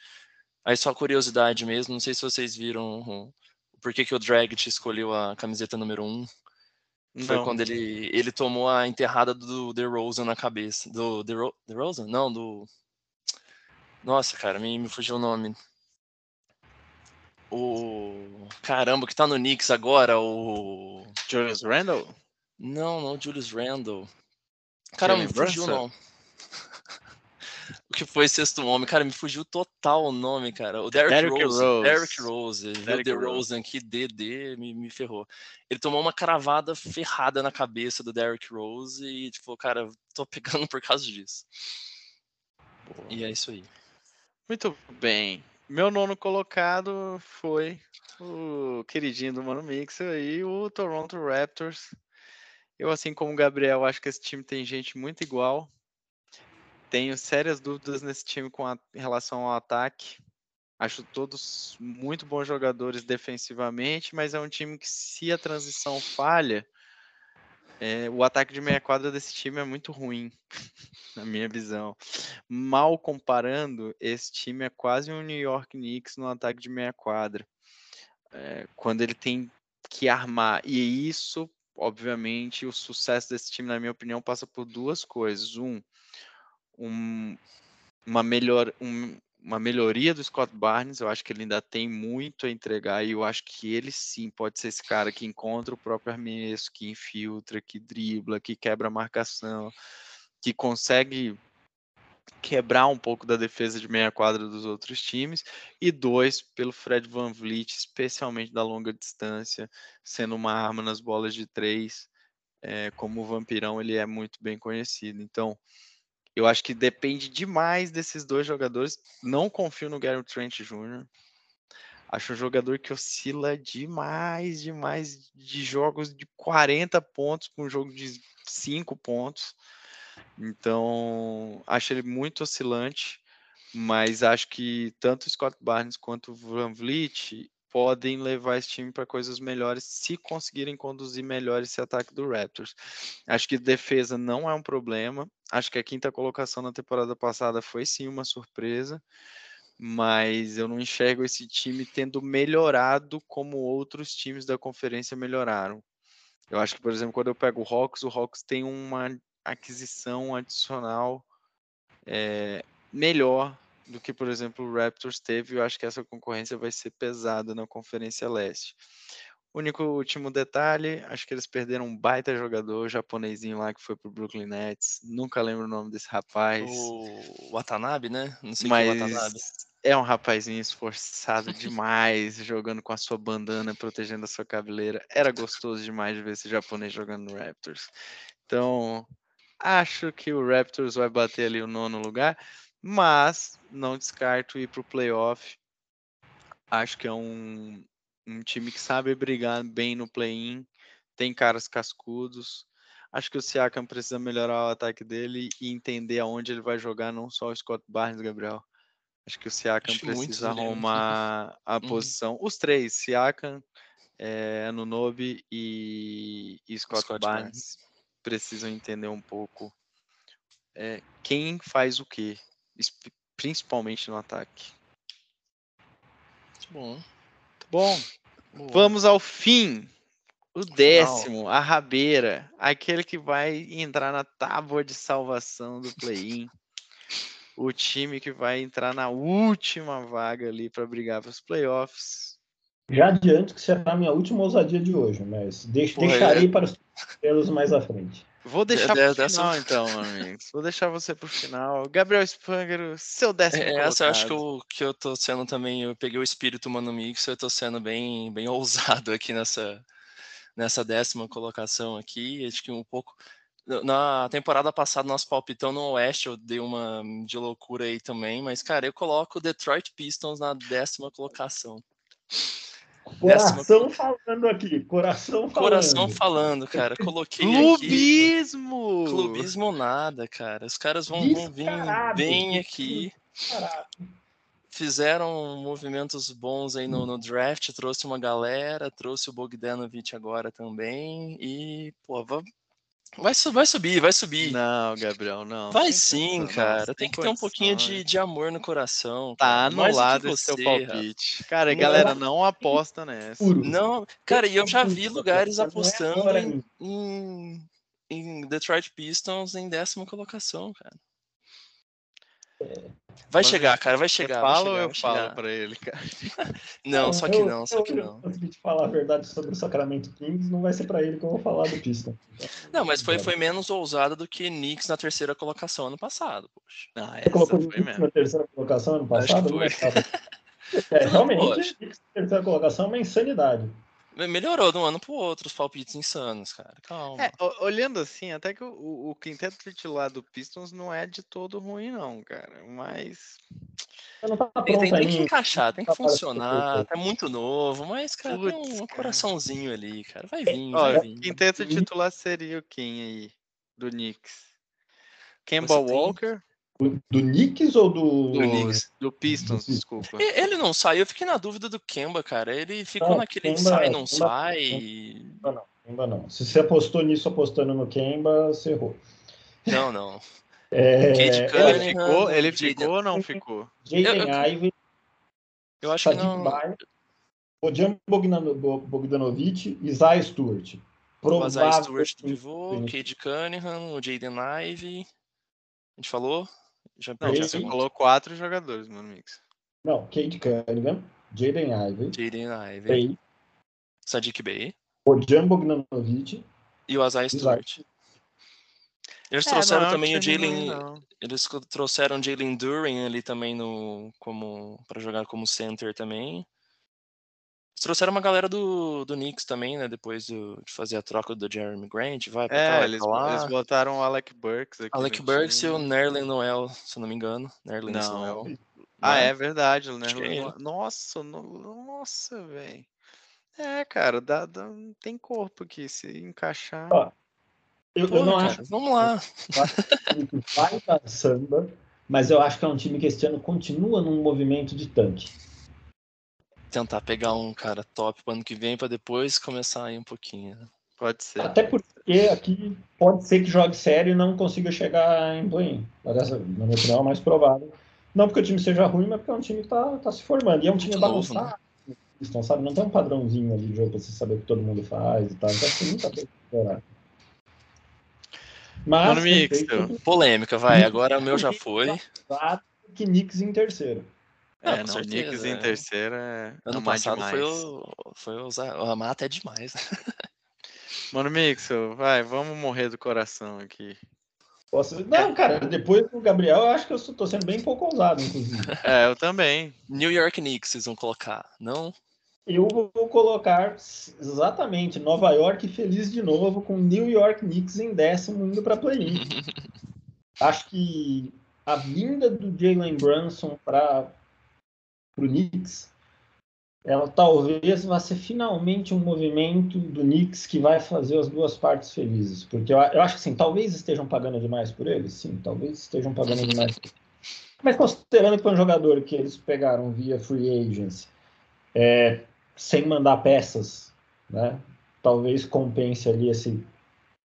Aí só curiosidade mesmo, não sei se vocês viram por que, que o Dragic escolheu a camiseta número 1. Um. Foi quando ele, ele tomou a enterrada do DeRozan na cabeça. Do DeRo, DeRozan? Não, do... Nossa, cara, me, me fugiu o nome. O... Caramba, que tá no Knicks agora, o... Julius Randle? Não, não, Julius Randle. Cara, me fugiu não. o que foi Sexto Homem? Cara, me fugiu total o nome, cara. O Derrick, Derrick Rose. Rose. Derrick Rose. Derrick The Rose aqui, DD, me, me ferrou. Ele tomou uma cravada ferrada na cabeça do Derrick Rose e, tipo, cara, tô pegando por causa disso. Boa. E é isso aí. Muito bem. Meu nono colocado foi o queridinho do Mano Mixer aí, o Toronto Raptors. Eu, assim como o Gabriel, acho que esse time tem gente muito igual. Tenho sérias dúvidas nesse time com a, em relação ao ataque. Acho todos muito bons jogadores defensivamente, mas é um time que, se a transição falha, é, o ataque de meia quadra desse time é muito ruim, na minha visão. Mal comparando, esse time é quase um New York Knicks no ataque de meia quadra. É, quando ele tem que armar. E isso, obviamente, o sucesso desse time, na minha opinião, passa por duas coisas. Um, um, uma, melhor, um, uma melhoria do Scott Barnes. Eu acho que ele ainda tem muito a entregar e eu acho que ele sim pode ser esse cara que encontra o próprio arremesso, que infiltra, que dribla, que quebra a marcação, que consegue quebrar um pouco da defesa de meia quadra dos outros times, e dois, pelo Fred Van Vliet, especialmente da longa distância, sendo uma arma nas bolas de três, é, como o Vampirão ele é muito bem conhecido. Então, eu acho que depende demais desses dois jogadores. Não confio no Gary Trent Jr. Acho um jogador que oscila demais, demais de jogos de 40 pontos para um jogo de 5 pontos. Então, acho ele muito oscilante, mas acho que tanto o Scott Barnes quanto o Van Vliet podem levar esse time para coisas melhores se conseguirem conduzir melhor esse ataque do Raptors. Acho que defesa não é um problema. Acho que a quinta colocação na temporada passada foi sim uma surpresa, mas eu não enxergo esse time tendo melhorado como outros times da conferência melhoraram. Eu acho que, por exemplo, quando eu pego o Hawks, o Hawks tem uma aquisição adicional é, melhor do que, por exemplo, o Raptors teve. Eu acho que essa concorrência vai ser pesada na Conferência Leste. Único último detalhe, acho que eles perderam um baita jogador japonesinho lá que foi pro Brooklyn Nets. Nunca lembro o nome desse rapaz. O Watanabe, né? Não sei Mas que é Watanabe. É um rapazinho esforçado demais, jogando com a sua bandana, protegendo a sua cabeleira. Era gostoso demais de ver esse japonês jogando no Raptors. Então, acho que o Raptors vai bater ali o nono lugar mas não descarto ir para o playoff. Acho que é um, um time que sabe brigar bem no play-in, tem caras cascudos. Acho que o Siakam precisa melhorar o ataque dele e entender aonde ele vai jogar, não só o Scott Barnes, Gabriel. Acho que o Siakam Acho precisa arrumar a uhum. posição. Os três, Siakam, é, Anunobi e, e Scott, Scott Barnes, Barnes, precisam entender um pouco é, quem faz o quê principalmente no ataque. Bom. Bom, vamos ao fim. O décimo, a rabeira, aquele que vai entrar na tábua de salvação do play-in. o time que vai entrar na última vaga ali para brigar para os playoffs. Já adianto que será a minha última ousadia de hoje, mas deix deixarei é. para os pelos mais à frente. Vou deixar de, pro final, então, amigos. Vou deixar você pro final. Gabriel Spangler, seu décimo é, Essa eu acho que eu, que eu tô sendo também, eu peguei o espírito Mano Mix, eu tô sendo bem, bem ousado aqui nessa, nessa décima colocação aqui. Acho que um pouco... Na temporada passada, nosso palpitão no Oeste, eu dei uma de loucura aí também, mas, cara, eu coloco o Detroit Pistons na décima colocação. Coração falando aqui, coração falando. Coração falando, cara. Coloquei Clubismo! Aqui. Clubismo nada, cara. Os caras vão, vão vir bem aqui. Fizeram movimentos bons aí no, no, draft, trouxe uma galera, trouxe o Bogdanovich agora também. E, pô, Vai, vai subir, vai subir. Não, Gabriel, não. Vai sim, cara. Não, tem, que ter um pouquinho de, de amor no coração. Tá anulado esse seu palpite. Cara, não, galera, não aposta nessa. Não, cara, e eu já vi lugares é apostando em, em, em Detroit Pistons em décima colocação, cara. Vai chegar, cara, vai chegar. Fala ou eu falo pra ele, cara? não, só que não, só que não. Antes de falar a verdade sobre o Sacramento Kings, não vai ser pra ele que eu vou falar do Piston. Não, mas foi, foi menos ousado do que Knicks na terceira colocação ano passado, poxa. Ah, Você colocou o Knicks na terceira colocação ano passado? É, realmente, Knicks na terceira colocação é uma insanidade. Melhorou de um ano pro outro os palpites insanos, cara. Calma. É, olhando assim, até que o, o quinteto titular do Pistons não é de todo ruim, não, cara. Mas Tá tem, tem, que encaixar, tem que funcionar, tá muito novo, mas, cara, Putz, tem um, coraçãozinho ali, cara. Vai vir, vai vir. Quinteto titular seria o quem aí? Do Knicks? Kemba Walker? Do Knicks ou do. Do, Knicks. do Pistons, desculpa. Ele não saiu, eu fiquei na dúvida do Kemba, cara. Ele ficou não, naquele Kemba, sai, não Kemba, sai. Kemba não, Kemba não. Se você apostou nisso apostando no Kemba, você errou. Não, não. É, ele ficou, ele ficou ou não ficou? Jaden Ivey. Eu acho que não. Bojan Bogdanovic e Isaiah Stewart. O Isaiah Stewart do pivô, Cade Cunningham, o Jaden Ivey. A gente falou? Já, não, já falou quatro jogadores, meu amigo. Não, Cade Cunningham, Jaden Ivey. Jaden Ivey. Sadiq Bey. Bojan Bogdanovic. E o Isaiah Stewart. Eles é, trouxeram não, também o Jalen. Eles trouxeram o Jalen Duran ali também no como para jogar como center também. Eles trouxeram uma galera do, do Knicks também, né? Depois do, de fazer a troca do Jeremy Grant, vai pra é, cá, eles, lá. eles botaram o Alec Burks aqui. Alec Burks e o Nerlin Noel, se eu não me engano. Nerlin Noel. Ah, é verdade, o Nerlin é Nossa, no, nossa, velho. É, cara, dá, dá, tem corpo aqui, se encaixar. Ó, eu, Pô, eu não cara, acho. Vamos lá. Vai da samba, mas eu acho que é um time que este ano continua num movimento de tanque. Tentar pegar um cara top para ano que vem para depois começar a ir um pouquinho. Né? Pode ser. Até porque aqui pode ser que jogue sério e não consiga chegar em play Na minha opinião, é mais provável. Não porque o time seja ruim, mas porque é um time que tá, tá se formando. E é um time bagunçado. Né? Então, sabe, não tem um padrãozinho ali de jogo pra você saber o que todo mundo faz e tal. Então tem muita coisa pra explorar. Mas, mixto. Polêmica, vai. Agora o meu já foi. Que Knicks em terceiro. É, não, não Knicks em terceiro é. Ano passado demais. foi o. Foi o, o Amata é demais. Mano, Mixo, vai, vamos morrer do coração aqui. Posso... Não, cara, depois do Gabriel, eu acho que eu tô sendo bem pouco ousado, inclusive. É, eu também. New York Knicks, vocês vão colocar, não? Eu vou colocar exatamente Nova York feliz de novo com New York Knicks em décimo indo para play-in. Acho que a vinda do Jalen Brunson para o Knicks, ela talvez vá ser finalmente um movimento do Knicks que vai fazer as duas partes felizes. Porque eu, eu acho que assim, talvez estejam pagando demais por ele, sim, talvez estejam pagando demais. Mas considerando que foi um jogador que eles pegaram via free agency, é, sem mandar peças, né? Talvez compense ali esse,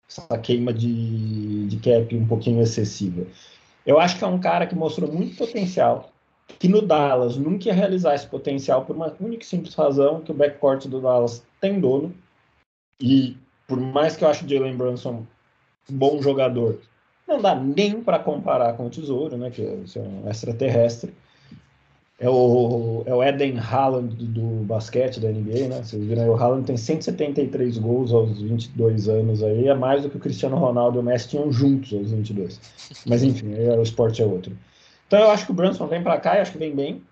essa queima de, de cap um pouquinho excessiva. Eu acho que é um cara que mostrou muito potencial, que no Dallas nunca ia realizar esse potencial por uma única e simples razão, que o backcourt do Dallas tem dono, e por mais que eu ache o Jalen Brunson um bom jogador, não dá nem para comparar com o Tesouro, né, que é um extraterrestre, é o, é o Eden Haaland do, basquete da NBA, né? Vocês viram aí, o Haaland tem 173 gols aos 22 anos aí, é mais do que o Cristiano Ronaldo e o Messi tinham juntos aos 22. Mas enfim, o esporte é outro. Então eu acho que o Brunson vem para cá e acho que vem bem.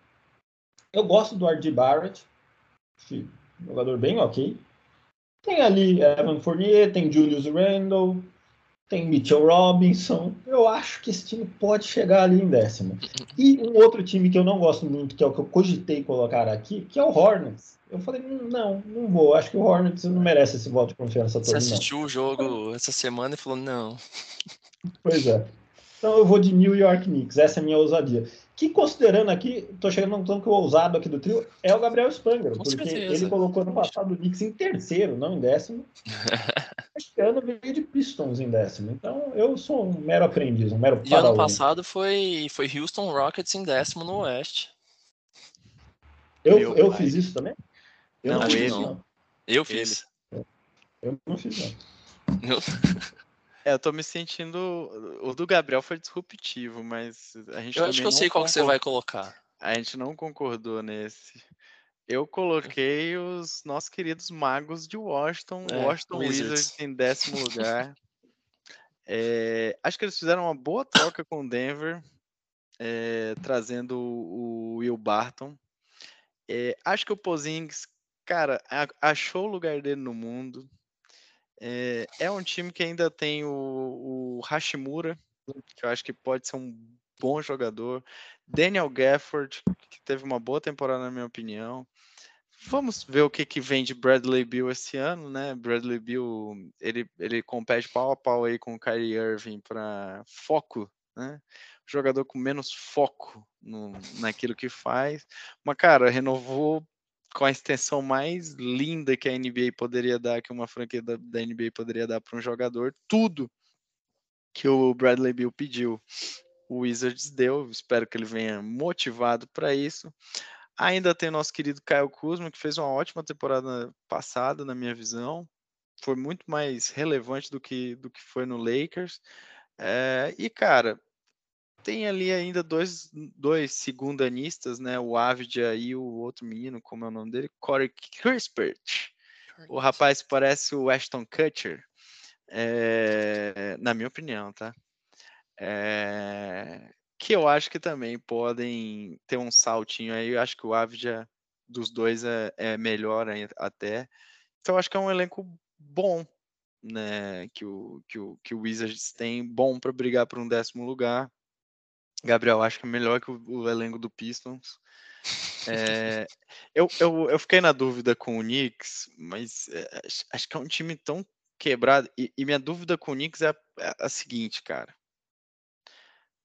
Eu gosto do R.D. Barrett, jogador bem ok. Tem ali Evan Fournier, tem Julius Randle, tem Mitchell Robinson. Eu acho que esse time pode chegar ali em décimo. E um outro time que eu não gosto muito, que é o que eu cogitei colocar aqui, que é o Hornets. Eu falei, hum, não, não vou. Acho que o Hornets não merece esse voto de confiança todo. Você assistiu não. o jogo essa semana e falou, não. Pois é. Então eu vou de New York Knicks. Essa é a minha ousadia. Que considerando aqui, tô chegando num que o ousado aqui do trio é o Gabriel Spangler, porque certeza. ele colocou no passado o Knicks em terceiro, não em décimo. este ano veio de Pistons em décimo. Então eu sou um mero aprendiz, um mero E ano passado foi, foi Houston Rockets em décimo no Oeste. Eu, eu, fiz isso também? Eu não, não fiz, não. Eu fiz. Eu não fiz, não. É, eu tô me sentindo. O do Gabriel foi disruptivo, mas a gente. Eu acho que eu sei qual que você vai colocar. A gente não concordou nesse. Eu coloquei os nossos queridos magos de Washington, é, Washington Wizards. Wizards em décimo lugar. É, acho que eles fizeram uma boa troca com o Denver, é, trazendo o Will Barton. É, acho que o Pozings, cara, achou o lugar dele no mundo. É, é um time que ainda tem o, o Hashimura, que eu acho que pode ser um bom jogador. Daniel Gafford, que teve uma boa temporada, na minha opinião. Vamos ver o que, que vem de Bradley Bill esse ano, né? Bradley Bill, ele, ele compete pau a pau aí com o Kyrie Irving para foco, né? Jogador com menos foco no, naquilo que faz. Mas, cara, renovou com a extensão mais linda que a NBA poderia dar, que uma franquia da, da NBA poderia dar para um jogador, tudo que o Bradley Bill pediu. O Wizards deu, espero que ele venha motivado para isso. Ainda tem nosso querido Caio Kuzma, que fez uma ótima temporada passada, na minha visão. Foi muito mais relevante do que, do que foi no Lakers. É, e, cara, tem ali ainda dois, dois segundanistas, né? O Avdia e o outro menino, como é o nome dele? Corey Crispert. O rapaz parece o Ashton Kutcher, é, na minha opinião, tá? É, que eu acho que também podem ter um saltinho aí. Eu acho que o Avdia dos dois é, é melhor até. Então acho que é um elenco bom, né? Que o, que o, que o Wizards tem, bom para brigar por um décimo lugar. Gabriel, acho que é melhor que o, o elenco do Pistons. É, eu, eu, eu fiquei na dúvida com o Knicks, mas é, acho que é um time tão quebrado. E, e minha dúvida com o Knicks é a, é a seguinte, cara.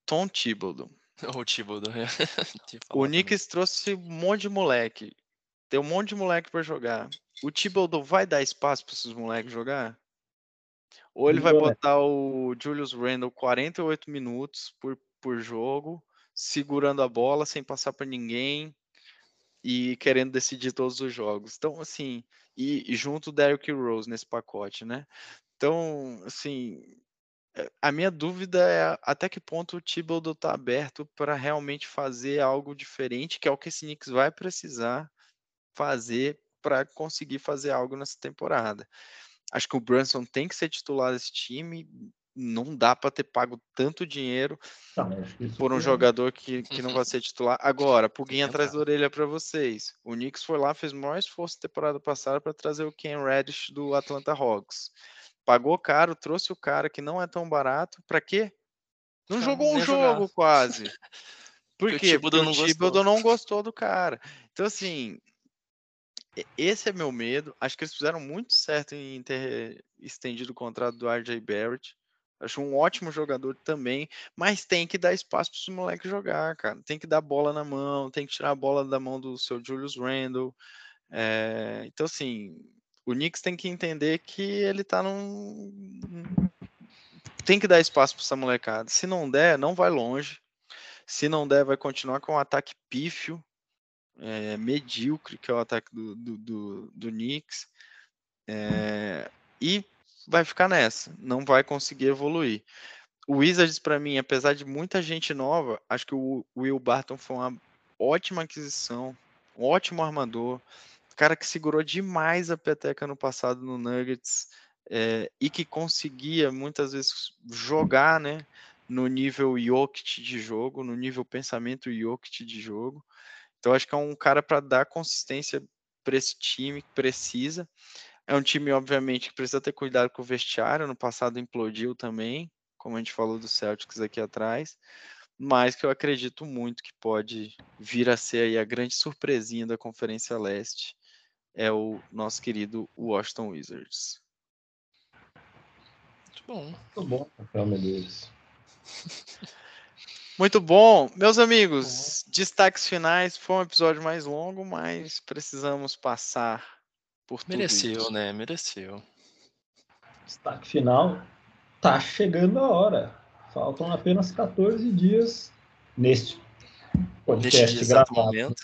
Tom Thibodeau. O Thibodeau, é. o Knicks trouxe um monte de moleque. Tem um monte de moleque para jogar. O Thibodeau vai dar espaço para esses moleques jogar? Ou ele vai botar o Julius Randle 48 minutos por, por jogo, segurando a bola sem passar para ninguém e querendo decidir todos os jogos. Então, assim, e, e junto Derrick Rose nesse pacote, né? Então, assim, é, a minha dúvida é até que ponto o Thibodeau está aberto para realmente fazer algo diferente, que é o que esse Knicks vai precisar fazer para conseguir fazer algo nessa temporada. Acho que o Brunson tem que ser titular desse time, não dá para ter pago tanto dinheiro por um jogador que, que não vai ser titular. Agora, pulguinha atrás da orelha para vocês. O Knicks foi lá, fez o maior esforço na temporada passada para trazer o Ken Reddish do Atlanta Hawks. Pagou caro, trouxe o cara que não é tão barato. Para quê? Não jogou um jogo quase. Por quê? Porque o Thibodeau não, não gostou do cara. Então, assim, esse é meu medo. Acho que eles fizeram muito certo em ter estendido o contrato do RJ Barrett. Acho um ótimo jogador também, mas tem que dar espaço para os moleques jogar, cara. Tem que dar bola na mão, tem que tirar a bola da mão do seu Julius Randle. É, então, assim, o Knicks tem que entender que ele tá num. Tem que dar espaço para essa molecada. Se não der, não vai longe. Se não der, vai continuar com um ataque pífio, é, medíocre, que é o ataque do, do, do, do Knicks. É, e vai ficar nessa. Não vai conseguir evoluir. O Wizards, para mim, apesar de muita gente nova, acho que o Will Barton foi uma ótima aquisição, um ótimo armador cara que segurou demais a peteca no passado no Nuggets é, e que conseguia muitas vezes jogar, né, no nível Jokic de jogo, no nível pensamento Jokic de jogo. Então acho que é um cara para dar consistência para esse time que precisa. É um time, obviamente, que precisa ter cuidado com o vestiário. No passado implodiu também, como a gente falou do Celtics aqui atrás mas que eu acredito muito que pode vir a ser aí a grande surpresinha da Conferência Leste é o nosso querido Washington Wizards. Muito bom. Muito bom, Rafael Medeiros. Muito bom. Meus amigos, destaques finais. Foi um episódio mais longo, mas precisamos passar por tudo Mereceu, né? Mereceu. Destaque final. Tá chegando a hora. Faltam apenas 14 dias neste podcast neste gravado. Momento.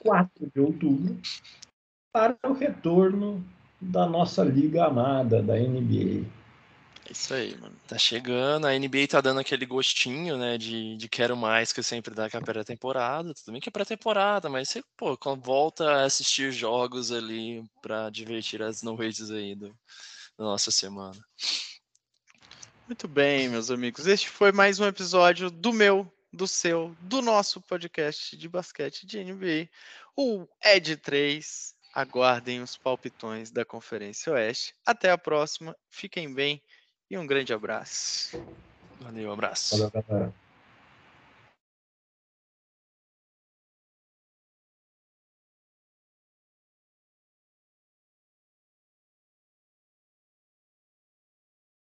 4 de outubro para o retorno da nossa liga amada, da NBA. É isso aí, mano. Tá chegando, a NBA tá dando aquele gostinho, né, de, de quero mais que sempre dá com a pré-temporada. Tudo bem que é pré-temporada, mas você, pô, volta a assistir jogos ali para divertir as noites aí do, da nossa semana. Muito bem, meus amigos. Este foi mais um episódio do meu, do seu, do nosso podcast de basquete de NBA, o Ed 3 aguardem os palpitões da Conferência Oeste. Até a próxima, fiquem bem e um grande abraço. Valeu, abraço. Valeu.